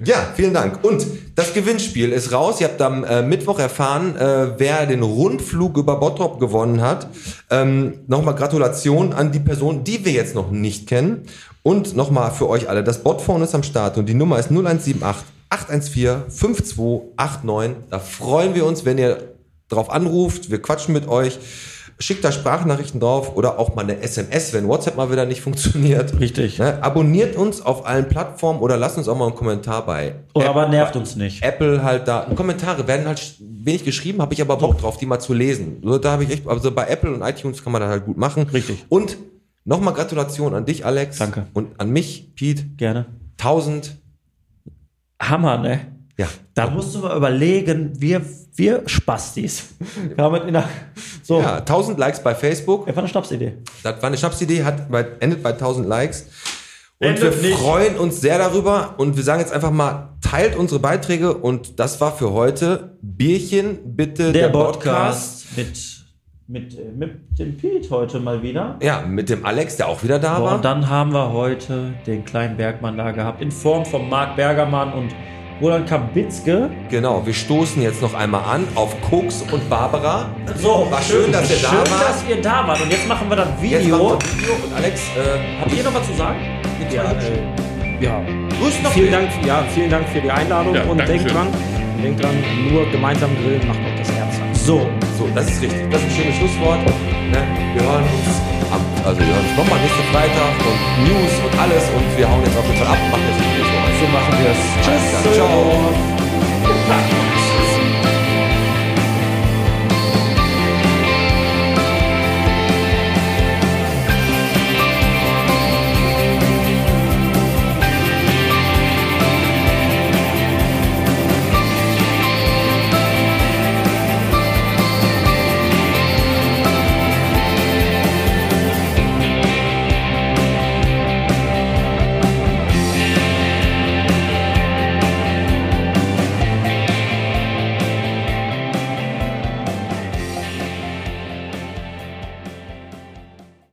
Ja, vielen Dank. Und das Gewinnspiel ist raus. Ihr habt am äh, Mittwoch erfahren, äh, wer den Rundflug über Bottrop gewonnen hat. Ähm, nochmal Gratulation an die Person, die wir jetzt noch nicht kennen. Und nochmal für euch alle, das Botphone ist am Start und die Nummer ist 0178 814 5289. Da freuen wir uns, wenn ihr drauf anruft. Wir quatschen mit euch. Schickt da Sprachnachrichten drauf oder auch mal eine SMS, wenn WhatsApp mal wieder nicht funktioniert. Richtig. Ne? Abonniert uns auf allen Plattformen oder lasst uns auch mal einen Kommentar bei. Oder App- aber nervt uns nicht. Apple halt da. Kommentare werden halt wenig geschrieben, habe ich aber Bock drauf, die mal zu lesen. So, da habe ich echt, also bei Apple und iTunes kann man das halt gut machen. Richtig. Und nochmal Gratulation an dich, Alex. Danke. Und an mich, Pete. Gerne. 1000. Hammer, ne? Ja. Da musst du mal überlegen, wir, wir Spastis. Wir haben in der, so, Ja, 1000 Likes bei Facebook. ja. war eine Schnapsidee. Das war eine Schnapsidee, hat bei, endet bei 1000 Likes. Und Endet wir nicht. freuen uns sehr darüber. Und wir sagen jetzt einfach mal, teilt unsere Beiträge. Und das war für heute Bierchen, bitte Der, Podcast mit, mit, äh, mit dem Pete heute mal wieder. Ja, mit dem Alex, der auch wieder da war. Und dann haben wir heute den kleinen Bergmann da gehabt, in Form von Marc Bergermann und Roland Kabitzke. Genau, wir stoßen jetzt noch einmal an auf Koks und Barbara. So, War schön, dass ihr da schön, wart. dass ihr da wart. Und jetzt machen wir das Jetzt Video. machen wir Video und Alex, äh, Habt ihr noch was zu sagen? Ja, äh, ja. grüß noch Vielen. Dank, ja, vielen Dank für die Einladung Ja, und denkt dran, denkt dran, nur gemeinsam grillen macht auch das Herz an. So, So, das ist richtig. Das ist ein schönes Schlusswort. Ne? Wir hören uns am, also wir hören uns nochmal nächsten Freitag und News und alles und wir hauen jetzt auf jeden Fall ab und machen jetzt so machen wir es. Tschüss. Ciao.